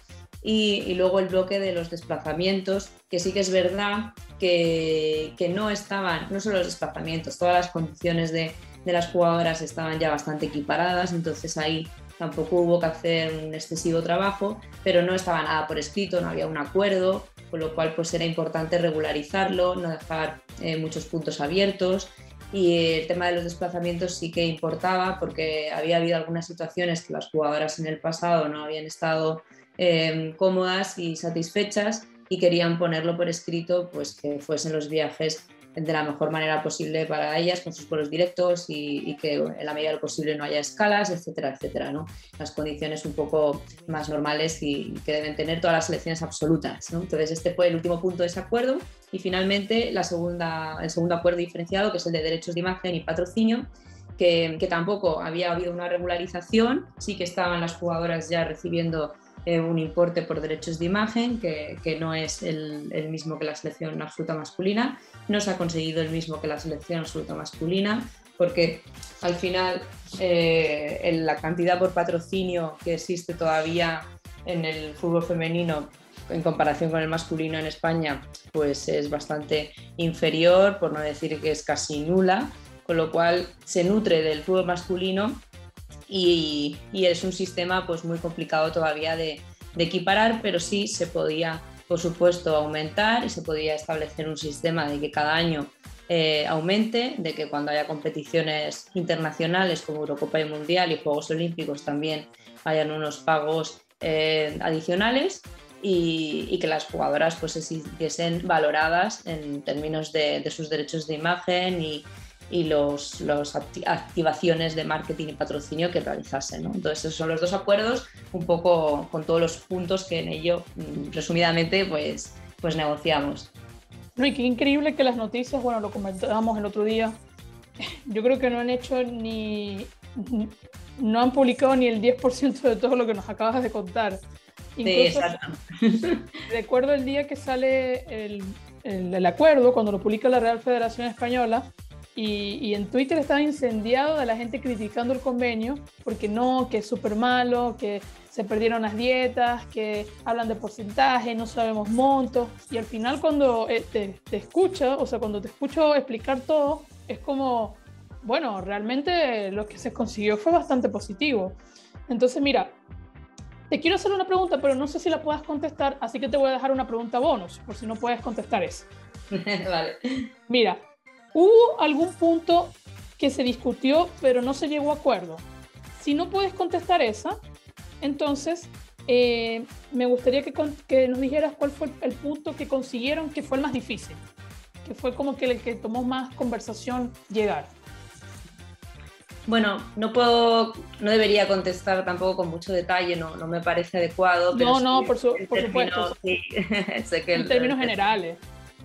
Y, luego el bloque de los desplazamientos, que sí que es verdad que, que no estaban, no solo los desplazamientos, todas las condiciones de, de las jugadoras estaban ya bastante equiparadas, entonces ahí tampoco hubo que hacer un excesivo trabajo, pero no estaba nada por escrito, no había un acuerdo, con lo cual pues era importante regularizarlo, no dejar eh, muchos puntos abiertos. Y el tema de los desplazamientos sí que importaba porque había habido algunas situaciones que las jugadoras en el pasado no habían estado eh, cómodas y satisfechas y querían ponerlo por escrito, pues que fuesen los viajes de la mejor manera posible para ellas, con sus vuelos directos y, que en la medida de lo posible no haya escalas, etcétera, etcétera. ¿no? Las condiciones un poco más normales y, que deben tener todas las selecciones absolutas. ¿no? Entonces, este fue el último punto de ese acuerdo. Y finalmente, la segunda, el segundo acuerdo diferenciado, que es el de derechos de imagen y patrocinio, que, que tampoco había habido una regularización, sí que estaban las jugadoras ya recibiendo eh, un importe por derechos de imagen que, que no es el, mismo que la selección absoluta masculina, no se ha conseguido el mismo que la selección absoluta masculina, porque al final eh, la cantidad por patrocinio que existe todavía en el fútbol femenino en comparación con el masculino en España, pues es bastante inferior, por no decir que es casi nula, con lo cual se nutre del fútbol masculino y, es un sistema pues muy complicado todavía de, equiparar, pero sí se podía, por supuesto, aumentar y se podía establecer un sistema de que cada año eh, aumente, de que cuando haya competiciones internacionales como Eurocopa y Mundial y Juegos Olímpicos también hayan unos pagos eh, adicionales y, que las jugadoras pues se valoradas en términos de, de sus derechos de imagen y, y los, los activaciones de marketing y patrocinio que realizasen. ¿no? Entonces, esos son los dos acuerdos, un poco con todos los puntos que en ello, mm, resumidamente, pues, pues negociamos. No, y qué increíble que las noticias, bueno, lo comentábamos el otro día, yo creo que no han hecho ni, no han publicado ni el 10% de todo lo que nos acabas de contar. Incluso, sí, recuerdo el día que sale el, el, el, acuerdo, cuando lo publica la Real Federación Española, y, en Twitter estaba incendiado de la gente criticando el convenio porque no, que es súper malo, que se perdieron las dietas, que hablan de porcentaje, no sabemos montos. Y al final cuando eh, te, te escucho, o sea, cuando te escucho explicar todo, es como, bueno, realmente lo que se consiguió fue bastante positivo. Entonces, mira, te quiero hacer una pregunta, pero no sé si la puedas contestar, así que te voy a dejar una pregunta bonus, por si no puedes contestar eso. vale. Mira, ¿Hubo algún punto que se discutió pero no se llegó a acuerdo? Si no puedes contestar esa, entonces eh, me gustaría que, que, nos dijeras cuál fue el punto que consiguieron que fue el más difícil, que fue como que el que tomó más conversación llegar. Bueno, no puedo, no debería contestar tampoco con mucho detalle, no, no me parece adecuado. no, no, por, su, por supuesto. Sí, sé que en términos generales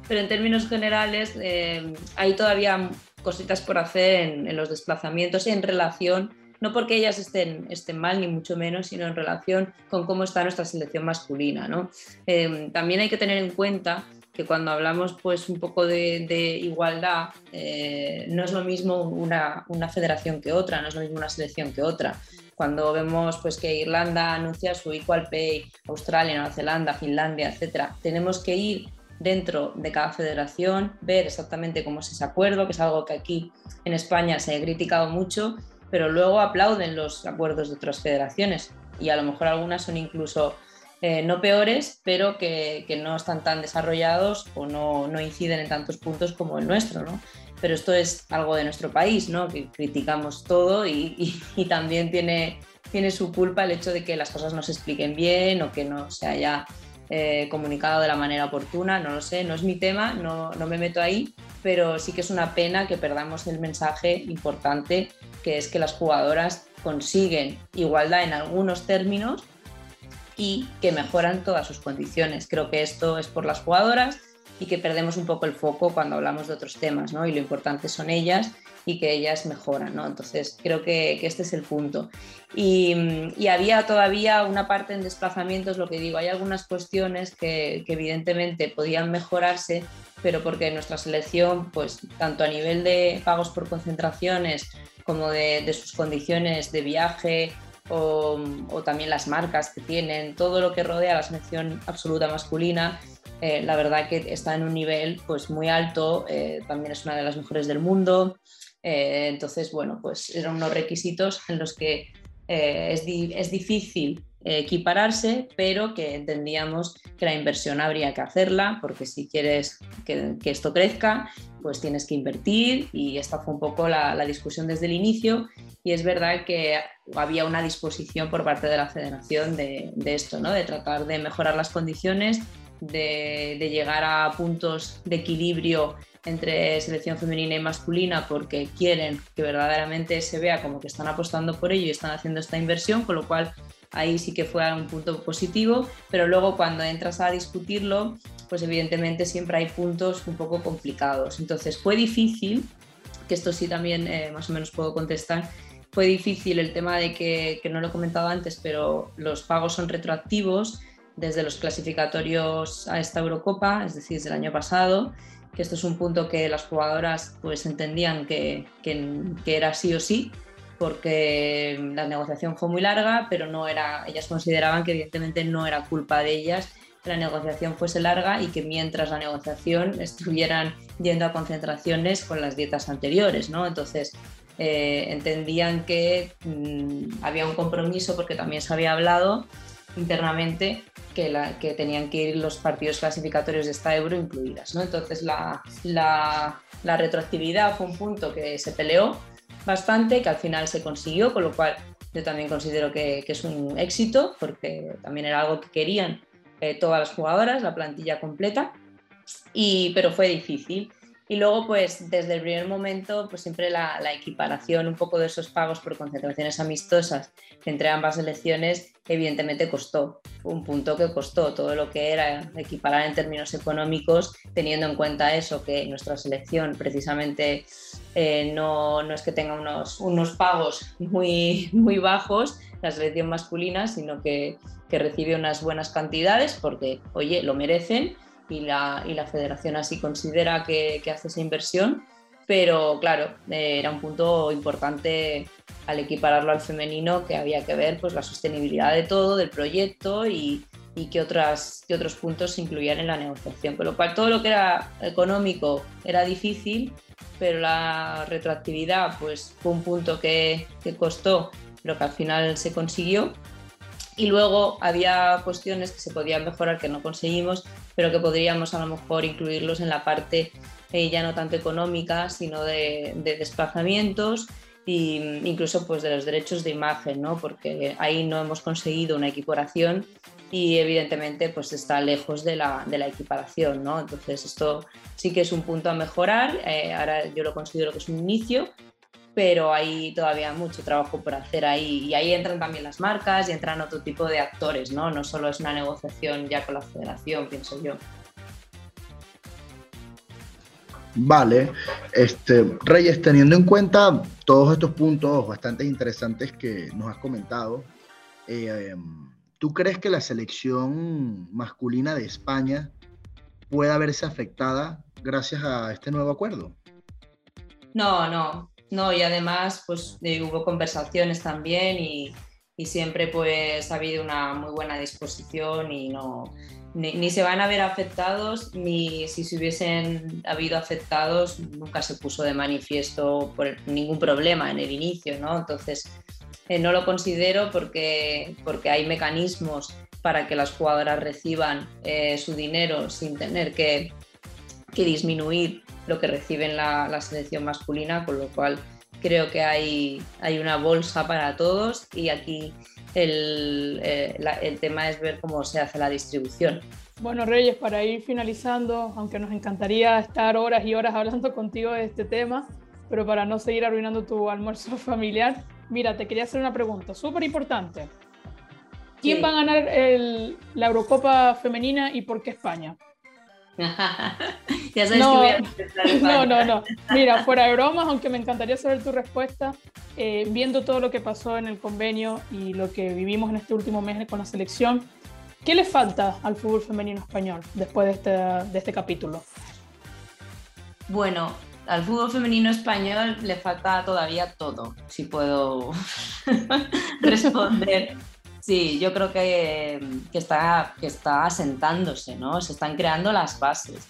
pero en términos generales eh, hay todavía cositas por hacer en, los desplazamientos en relación, no porque ellas estén, estén mal ni mucho menos, sino en relación con cómo está nuestra selección masculina. ¿no? Eh, también hay que tener en cuenta que cuando hablamos pues un poco de, igualdad, eh, no es lo mismo una, una, federación que otra, no es lo mismo una selección que otra. Cuando vemos pues, que Irlanda anuncia su Equal Pay, Australia, Nueva Zelanda, Finlandia, etcétera, tenemos que ir dentro de cada federación, ver exactamente cómo es ese acuerdo, que es algo que aquí en España se ha criticado mucho, pero luego aplauden los acuerdos de otras federaciones y a lo mejor algunas son incluso eh, no peores, pero que, no están tan desarrollados o no, no, inciden en tantos puntos como el nuestro, ¿no? Pero esto es algo de nuestro país, ¿no? Que criticamos todo y, y, y también tiene, tiene su culpa el hecho de que las cosas no se expliquen bien o que no se haya eh, comunicado de la manera oportuna, no lo sé, no es mi tema, no, no me meto ahí, pero sí que es una pena que perdamos el mensaje importante que es que las jugadoras consiguen igualdad en algunos términos y que mejoran todas sus condiciones. Creo que esto es por las jugadoras y que perdemos un poco el foco cuando hablamos de otros temas, ¿no? Y lo importante son ellas y que ellas mejoran, ¿no? Entonces creo que, que este es el punto. Y, y, había todavía una parte en desplazamientos, lo que digo, hay algunas cuestiones que, que, evidentemente podían mejorarse, pero porque nuestra selección, pues tanto a nivel de pagos por concentraciones como de, de sus condiciones de viaje o, o, también las marcas que tienen, todo lo que rodea la selección absoluta masculina, eh, la verdad que está en un nivel pues muy alto, eh, también es una de las mejores del mundo. Eh, entonces, bueno, pues eran unos requisitos en los que eh, es, es, difícil equipararse, pero que entendíamos que la inversión habría que hacerla, porque si quieres que, esto crezca, pues tienes que invertir y esta fue un poco la, discusión desde el inicio y es verdad que había una disposición por parte de la federación de, esto, ¿no? de tratar de mejorar las condiciones, de llegar a puntos de equilibrio entre selección femenina y masculina porque quieren que verdaderamente se vea como que están apostando por ello y están haciendo esta inversión, con lo cual ahí sí que fue un punto positivo, pero luego cuando entras a discutirlo, pues evidentemente siempre hay puntos un poco complicados. Entonces fue difícil, que esto sí también eh, más o menos puedo contestar, fue difícil el tema de que, que no lo he comentado antes, pero los pagos son retroactivos desde los clasificatorios a esta Eurocopa, es decir, desde el año pasado, que esto es un punto que las jugadoras pues entendían que, que, que era sí o sí, porque la negociación fue muy larga, pero no era, ellas consideraban que evidentemente no era culpa de ellas que la negociación fuese larga y que mientras la negociación estuvieran yendo a concentraciones con las dietas anteriores, ¿no? Entonces eh, entendían que mm, había un compromiso porque también se había hablado internamente que, la, tenían que ir los partidos clasificatorios de esta euro incluidas. ¿no? Entonces la, la, la, retroactividad fue un punto que se peleó bastante, que al final se consiguió, con lo cual yo también considero que, es un éxito, porque también era algo que querían eh, todas las jugadoras, la plantilla completa, y, pero fue difícil. Y luego, pues desde el primer momento, pues siempre la, equiparación un poco de esos pagos por concentraciones amistosas entre ambas selecciones, evidentemente costó. Un punto que costó todo lo que era equiparar en términos económicos, teniendo en cuenta eso, que nuestra selección precisamente eh, no, no, es que tenga unos, unos pagos muy, muy bajos, la selección masculina, sino que, que recibe unas buenas cantidades porque, oye, lo merecen y la, y la federación así considera que, que, hace esa inversión, pero claro, era un punto importante al equipararlo al femenino que había que ver pues, la sostenibilidad de todo, del proyecto y, y qué, otras, qué otros puntos se incluían en la negociación. Con lo cual todo lo que era económico era difícil, pero la retroactividad pues, fue un punto que, que costó, pero que al final se consiguió y luego había cuestiones que se podían mejorar que no conseguimos, pero que podríamos a lo mejor incluirlos en la parte eh, ya no tanto económica, sino de, desplazamientos e incluso pues de los derechos de imagen, ¿no? porque ahí no hemos conseguido una equiparación y evidentemente pues está lejos de la, de la equiparación. ¿no? Entonces esto sí que es un punto a mejorar, eh, ahora yo lo considero que es un inicio, pero hay todavía mucho trabajo por hacer ahí. Y ahí entran también las marcas y entran otro tipo de actores, ¿no? No solo es una negociación ya con la federación, pienso yo. Vale, este, Reyes, teniendo en cuenta todos estos puntos bastante interesantes que nos has comentado, eh, ¿tú crees que la selección masculina de España pueda verse afectada gracias a este nuevo acuerdo? No, no, no, y además pues eh, hubo conversaciones también y, siempre pues ha habido una muy buena disposición y no, ni, se van a ver afectados, ni si se hubiesen habido afectados, nunca se puso de manifiesto por ningún problema en el inicio, ¿no? Entonces, eh, no lo considero porque, porque hay mecanismos para que las jugadoras reciban eh, su dinero sin tener que, que disminuir lo que reciben la, la, selección masculina, con lo cual creo que hay, hay una bolsa para todos y aquí el, eh, el tema es ver cómo se hace la distribución. Bueno, Reyes, para ir finalizando, aunque nos encantaría estar horas y horas hablando contigo de este tema, pero para no seguir arruinando tu almuerzo familiar, mira, te quería hacer una pregunta súper importante. ¿Quién va a ganar el, la Eurocopa femenina y por qué España? ya sabes no, que no, no, no. Mira, fuera de bromas, aunque me encantaría saber tu respuesta, eh, viendo todo lo que pasó en el convenio y lo que vivimos en este último mes con la selección, ¿qué le falta al fútbol femenino español después de este, de este capítulo? Bueno, al fútbol femenino español le falta todavía todo, si puedo responder. Sí, yo creo que, está, que está asentándose, ¿no? Se están creando las bases.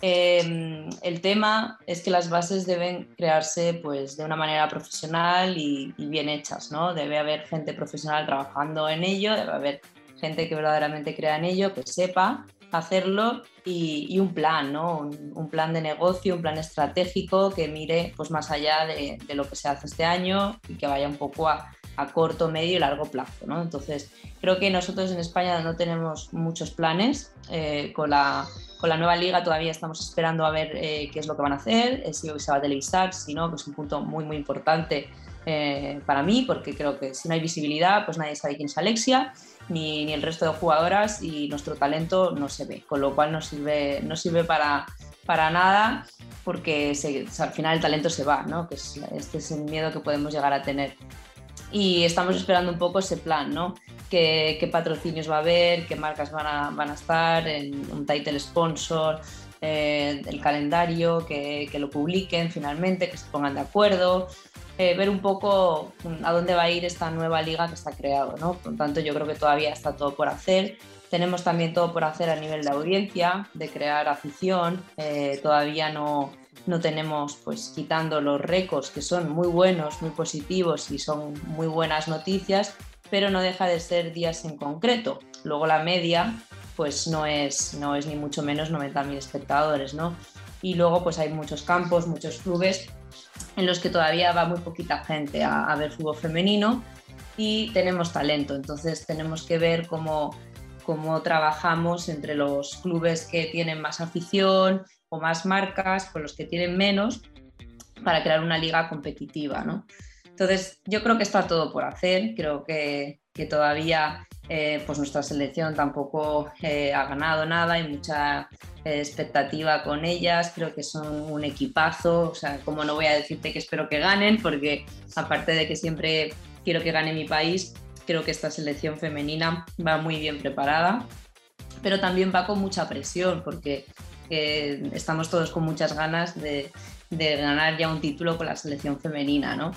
Em, el tema es que las bases deben crearse pues, de una manera profesional y, bien hechas, ¿no? Debe haber gente profesional trabajando en ello, debe haber gente que verdaderamente crea en ello, que sepa hacerlo y, un plan, ¿no? Un, plan de negocio, un plan estratégico que mire pues, más allá de, lo que se hace este año y que vaya un poco a, corto, medio y largo plazo. ¿no? Entonces, creo que nosotros en España no tenemos muchos planes eh, con la con la nueva liga todavía estamos esperando a ver eh, qué es lo que van a hacer, eh, si se va a televisar, si no, que es un punto muy, muy importante eh, para mí, porque creo que si no hay visibilidad, pues nadie sabe quién es Alexia, ni, ni, el resto de jugadoras y nuestro talento no se ve, con lo cual no sirve, no sirve para, para nada porque al final el talento se va, ¿no? que es, este es el miedo que podemos llegar a tener. Y estamos esperando un poco ese plan, ¿no? qué, patrocinios va a haber, qué marcas van a, van a estar, en un title sponsor, eh, el calendario, que, que, lo publiquen finalmente, que se pongan de acuerdo, eh, ver un poco a dónde va a ir esta nueva liga que está creado. ¿no? Por lo tanto, yo creo que todavía está todo por hacer. Tenemos también todo por hacer a nivel de audiencia, de crear afición. Eh, todavía no, no tenemos, pues quitando los récords que son muy buenos, muy positivos y son muy buenas noticias, pero no deja de ser días en concreto. Luego la media pues no es, no es ni mucho menos 90.000 espectadores, ¿no? Y luego pues hay muchos campos, muchos clubes en los que todavía va muy poquita gente a, ver fútbol femenino y tenemos talento, entonces tenemos que ver cómo, cómo trabajamos entre los clubes que tienen más afición o más marcas con los que tienen menos para crear una liga competitiva, ¿no? Entonces, yo creo que está todo por hacer, creo que, todavía eh, pues nuestra selección tampoco eh, ha ganado nada, hay mucha eh, expectativa con ellas, creo que son un equipazo, o sea, como no voy a decirte que espero que ganen, porque aparte de que siempre quiero que gane mi país, creo que esta selección femenina va muy bien preparada, pero también va con mucha presión, porque estamos todos con muchas ganas de, de ganar ya un título con la selección femenina, ¿no?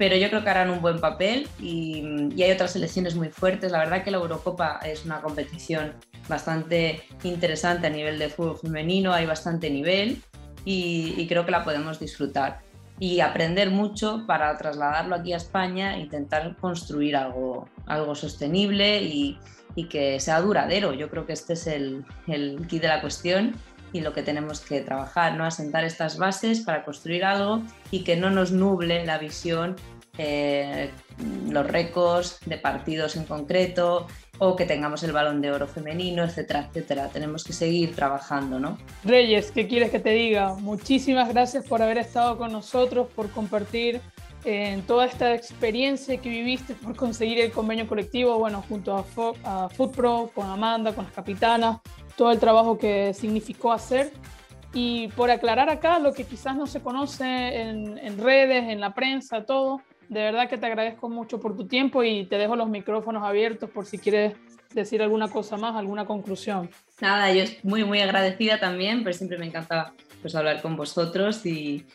pero yo creo que harán un buen papel y, hay otras selecciones muy fuertes. La verdad que la Eurocopa es una competición bastante interesante a nivel de fútbol femenino, hay bastante nivel y, creo que la podemos disfrutar y aprender mucho para trasladarlo aquí a España e intentar construir algo, algo sostenible y, que sea duradero. Yo creo que este es el, el key de la cuestión y lo que tenemos que trabajar, ¿no? Asentar estas bases para construir algo y que no nos nuble la visión eh, los récords de partidos en concreto o que tengamos el balón de oro femenino, etcétera, etcétera. Tenemos que seguir trabajando, ¿no? Reyes, ¿qué quieres que te diga? Muchísimas gracias por haber estado con nosotros, por compartir en eh, toda esta experiencia que viviste por conseguir el convenio colectivo, bueno, junto a, a FootPro, con Amanda, con las capitanas, todo el trabajo que significó hacer. Y por aclarar acá lo que quizás no se conoce en, en redes, en la prensa, todo, de verdad que te agradezco mucho por tu tiempo y te dejo los micrófonos abiertos por si quieres decir alguna cosa más, alguna conclusión. Nada, yo muy, muy agradecida también, pero siempre me encanta pues, hablar con vosotros y,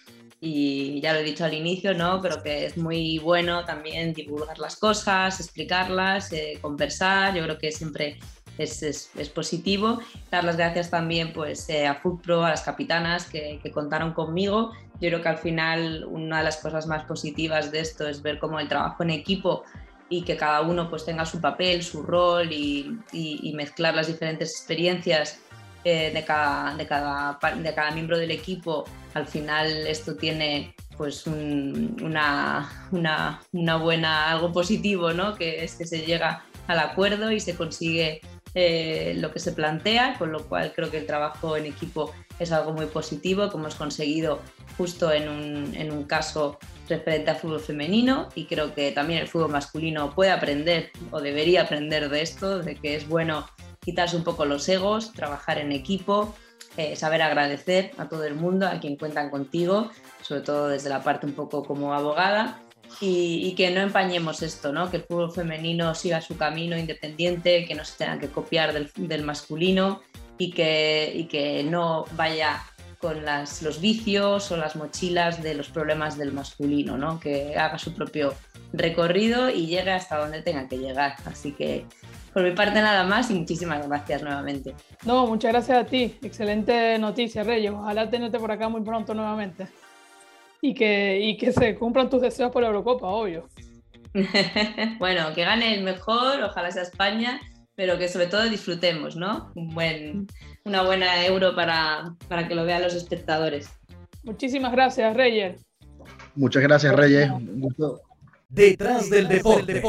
y ya lo he dicho al inicio, ¿no? Pero que es muy bueno también divulgar las cosas, explicarlas, eh, conversar. Yo creo que siempre es, positivo. Dar las gracias también pues, eh, a FoodPro, a las capitanas que, contaron conmigo. Yo creo que al final una de las cosas más positivas de esto es ver cómo el trabajo en equipo y que cada uno pues tenga su papel, su rol y, mezclar las diferentes experiencias eh, de, cada, de, cada, de cada miembro del equipo, al final esto tiene pues una, una, una, buena, algo positivo, ¿no? que es que se llega al acuerdo y se consigue lo que se plantea, con lo cual creo que el trabajo en equipo es algo muy positivo que hemos conseguido justo en un, en un caso referente al fútbol femenino y creo que también el fútbol masculino puede aprender o debería aprender de esto, de que es bueno quitarse un poco los egos, trabajar en equipo, eh, saber agradecer a todo el mundo, a quien cuentan contigo, sobre todo desde la parte un poco como abogada y, que no empañemos esto, ¿no? que el fútbol femenino siga su camino independiente, que no se tenga que copiar del, masculino y que, y que, no vaya con las, los vicios o las mochilas de los problemas del masculino, ¿no? que haga su propio recorrido y llegue hasta donde tenga que llegar. Así que por mi parte nada más y muchísimas gracias nuevamente. No, muchas gracias a ti. Excelente noticia, Reyes. Ojalá tenerte por acá muy pronto nuevamente. Y que, y que se cumplan tus deseos por la Eurocopa, obvio. bueno, que gane el mejor, ojalá sea España, pero que sobre todo disfrutemos, ¿no? Un buen, una buena euro para, para que lo vean los espectadores. Muchísimas gracias, Reyes. Muchas gracias, Reyes. Un gusto. Detrás del deporte.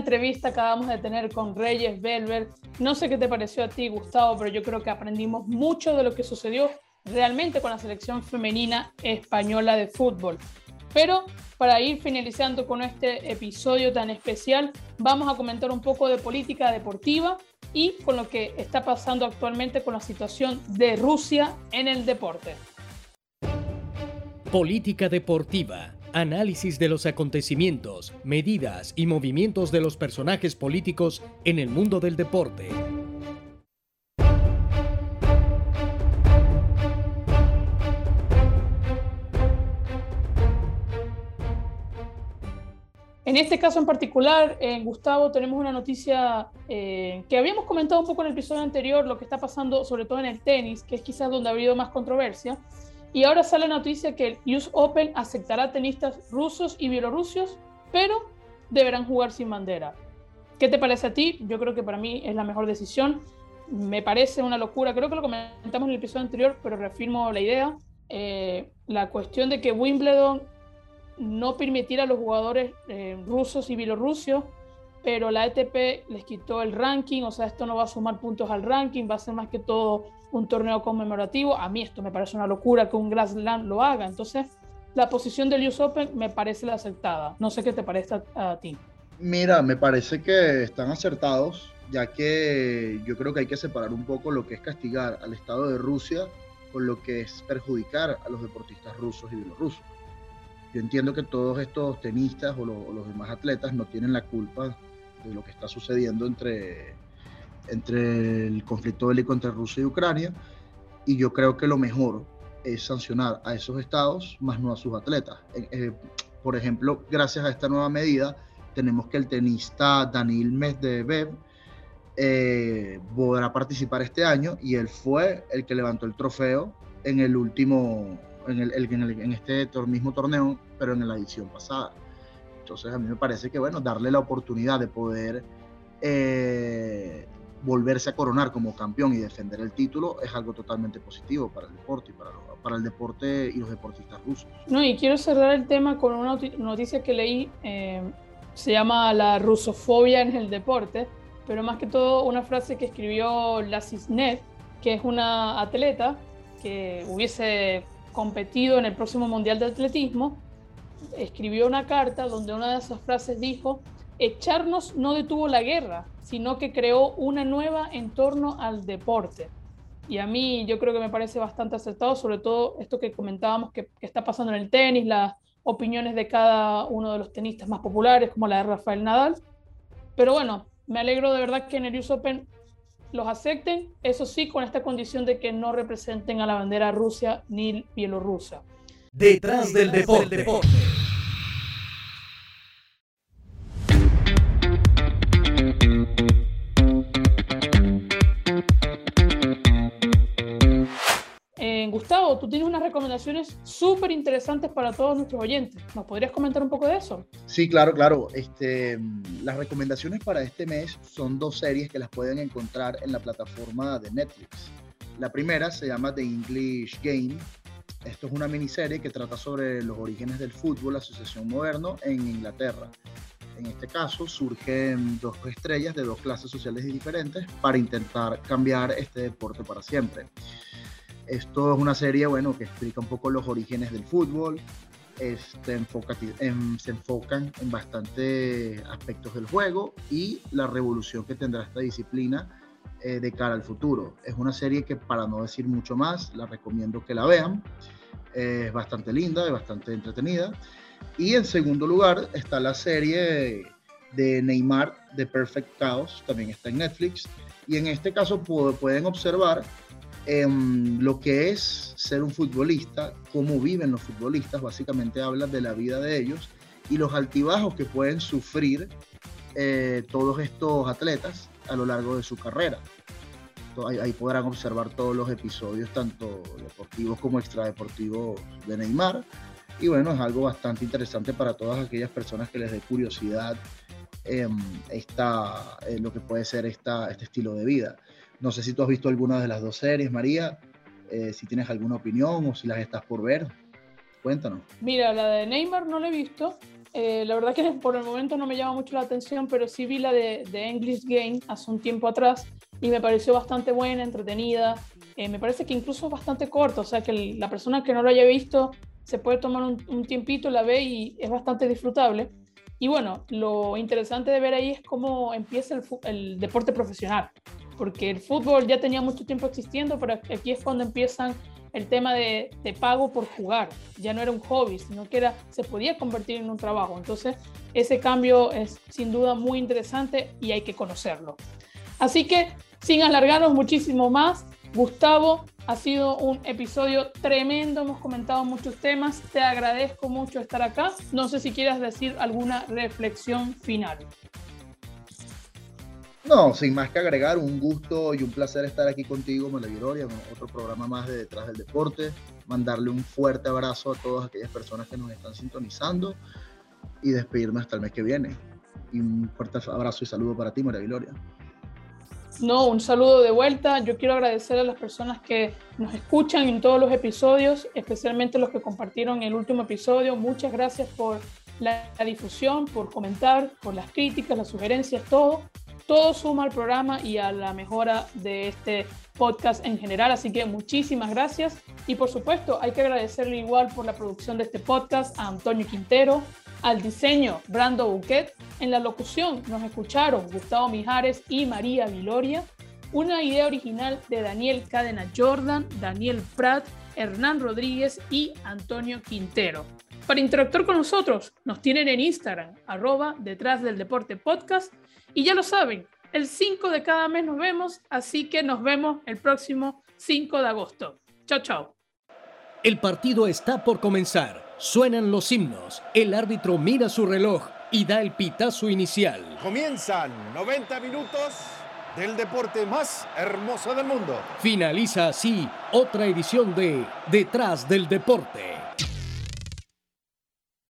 Entrevista acabamos de tener con Reyes Belver. No sé qué te pareció a ti, Gustavo, pero yo creo que aprendimos mucho de lo que sucedió realmente con la selección femenina española de fútbol. Pero para ir finalizando con este episodio tan especial, vamos a comentar un poco de política deportiva y con lo que está pasando actualmente con la situación de Rusia en el deporte. Política deportiva. Análisis de los acontecimientos, medidas y movimientos de los personajes políticos en el mundo del deporte. En este caso en particular, en Gustavo, tenemos una noticia eh, que habíamos comentado un poco en el episodio anterior, lo que está pasando sobre todo en el tenis, que es quizás donde ha habido más controversia. Y ahora sale la noticia que el US Open aceptará tenistas rusos y bielorrusios, pero deberán jugar sin bandera. ¿Qué te parece a ti? Yo creo que para mí es la mejor decisión. Me parece una locura, creo que lo comentamos en el episodio anterior, pero reafirmo la idea. Eh, la cuestión de que Wimbledon no permitir a los jugadores eh, rusos y bielorrusios, pero la ETP les quitó el ranking, o sea, esto no va a sumar puntos al ranking, va a ser más que todo un torneo conmemorativo. A mí esto me parece una locura que un Grand Slam lo haga. Entonces, la posición del US Open me parece la aceptada. No sé qué te parece a, ti. Mira, me parece que están acertados, ya que yo creo que hay que separar un poco lo que es castigar al Estado de Rusia con lo que es perjudicar a los deportistas rusos y bielorrusos. Yo entiendo que todos estos tenistas o, los demás atletas no tienen la culpa de lo que está sucediendo entre, entre el conflicto bélico entre Rusia y Ucrania, y yo creo que lo mejor es sancionar a esos estados, más no a sus atletas. Eh, eh, por ejemplo, gracias a esta nueva medida, tenemos que el tenista Daniil Medvedev eh, podrá participar este año y él fue el que levantó el trofeo en el último en, el, en, este mismo torneo, pero en la edición pasada. Entonces a mí me parece que, bueno, darle la oportunidad de poder eh, volverse a coronar como campeón y defender el título es algo totalmente positivo para el deporte y para, para el deporte y los deportistas rusos. No, y quiero cerrar el tema con una noticia que leí, eh, se llama la rusofobia en el deporte, pero más que todo una frase que escribió la Cisnet, que es una atleta que hubiese competido en el próximo Mundial de Atletismo, escribió una carta donde una de esas frases dijo, echarnos no detuvo la guerra, sino que creó una nueva en torno al deporte. Y a mí yo creo que me parece bastante acertado, sobre todo esto que comentábamos que, está pasando en el tenis, las opiniones de cada uno de los tenistas más populares, como la de Rafael Nadal. Pero bueno, me alegro de verdad que en el US Open los acepten, eso sí, con esta condición de que no representen a la bandera Rusia ni Bielorrusia. Detrás del deporte. Gustavo, tú tienes unas recomendaciones súper interesantes para todos nuestros oyentes. ¿Nos podrías comentar un poco de eso? Sí, claro, claro. Este, las recomendaciones para este mes son dos series que las pueden encontrar en la plataforma de Netflix. La primera se llama The English Game. Esto es una miniserie que trata sobre los orígenes del fútbol, asociación moderno en Inglaterra. En este caso surgen dos estrellas de dos clases sociales diferentes para intentar cambiar este deporte para siempre. Esto es una serie, bueno, que explica un poco los orígenes del fútbol, este, enfoca, se enfocan en bastantes aspectos del juego y la revolución que tendrá esta disciplina eh, de cara al futuro. Es una serie que, para no decir mucho más, la recomiendo que la vean. es bastante linda, es bastante entretenida. Y en segundo lugar está la serie de Neymar, The Perfect Chaos, también está en Netflix. Y en este caso pueden observar em, lo que es ser un futbolista, cómo viven los futbolistas, básicamente habla de la vida de ellos y los altibajos que pueden sufrir eh, todos estos atletas a lo largo de su carrera. Ahí, podrán observar todos los episodios, tanto deportivos como extradeportivos de Neymar. Y bueno, es algo bastante interesante para todas aquellas personas que les dé curiosidad eh, esta, eh, lo que puede ser esta, este estilo de vida. No sé si tú has visto alguna de las dos series, María, eh, si tienes alguna opinión o si las estás por ver. Cuéntanos. Mira, la de Neymar no la he visto. Eh, la verdad que por el momento no me llama mucho la atención, pero sí vi la de, English Game hace un tiempo atrás y me pareció bastante buena, entretenida. Eh, me parece que incluso es bastante corta, o sea que la persona que no lo haya visto se puede tomar un, un tiempito, la ve y es bastante disfrutable. Y bueno, lo interesante de ver ahí es cómo empieza el, el deporte profesional porque el fútbol ya tenía mucho tiempo existiendo, pero aquí es cuando empiezan el tema de, pago por jugar. Ya no era un hobby, sino que se podía convertir en un trabajo. Entonces, ese cambio es sin duda muy interesante y hay que conocerlo. Así que, sin alargarnos muchísimo más, Gustavo, ha sido un episodio tremendo, hemos comentado muchos temas, te agradezco mucho estar acá. No sé si quieras decir alguna reflexión final. No, sin más que agregar, un gusto y un placer estar aquí contigo, Mela en otro programa más de Detrás del Deporte. Mandarle un fuerte abrazo a todas aquellas personas que nos están sintonizando y despedirme hasta el mes que viene. Y un fuerte abrazo y saludo para ti, María Gloria. No, un saludo de vuelta. Yo quiero agradecer a las personas que nos escuchan en todos los episodios, especialmente los que compartieron el último episodio. Muchas gracias por la difusión, por comentar, por las críticas, las sugerencias, todo todo suma al programa y a la mejora de este podcast en general. Así que muchísimas gracias. Y por supuesto, hay que agradecerle igual por la producción de este podcast a Antonio Quintero, al diseño Brando Buquet. En la locución nos escucharon Gustavo Mijares y María Viloria. Una idea original de Daniel Cadena Jordan, Daniel Prat, Hernán Rodríguez y Antonio Quintero. Para interactuar con nosotros, nos tienen en Instagram, arroba detrás del deporte podcast y ya lo saben, el 5 de cada mes nos vemos, así que nos vemos el próximo 5 de agosto. Chao, chao. El partido está por comenzar. Suenan los himnos. El árbitro mira su reloj y da el pitazo inicial. Comienzan 90 minutos del deporte más hermoso del mundo. Finaliza así otra edición de Detrás del Deporte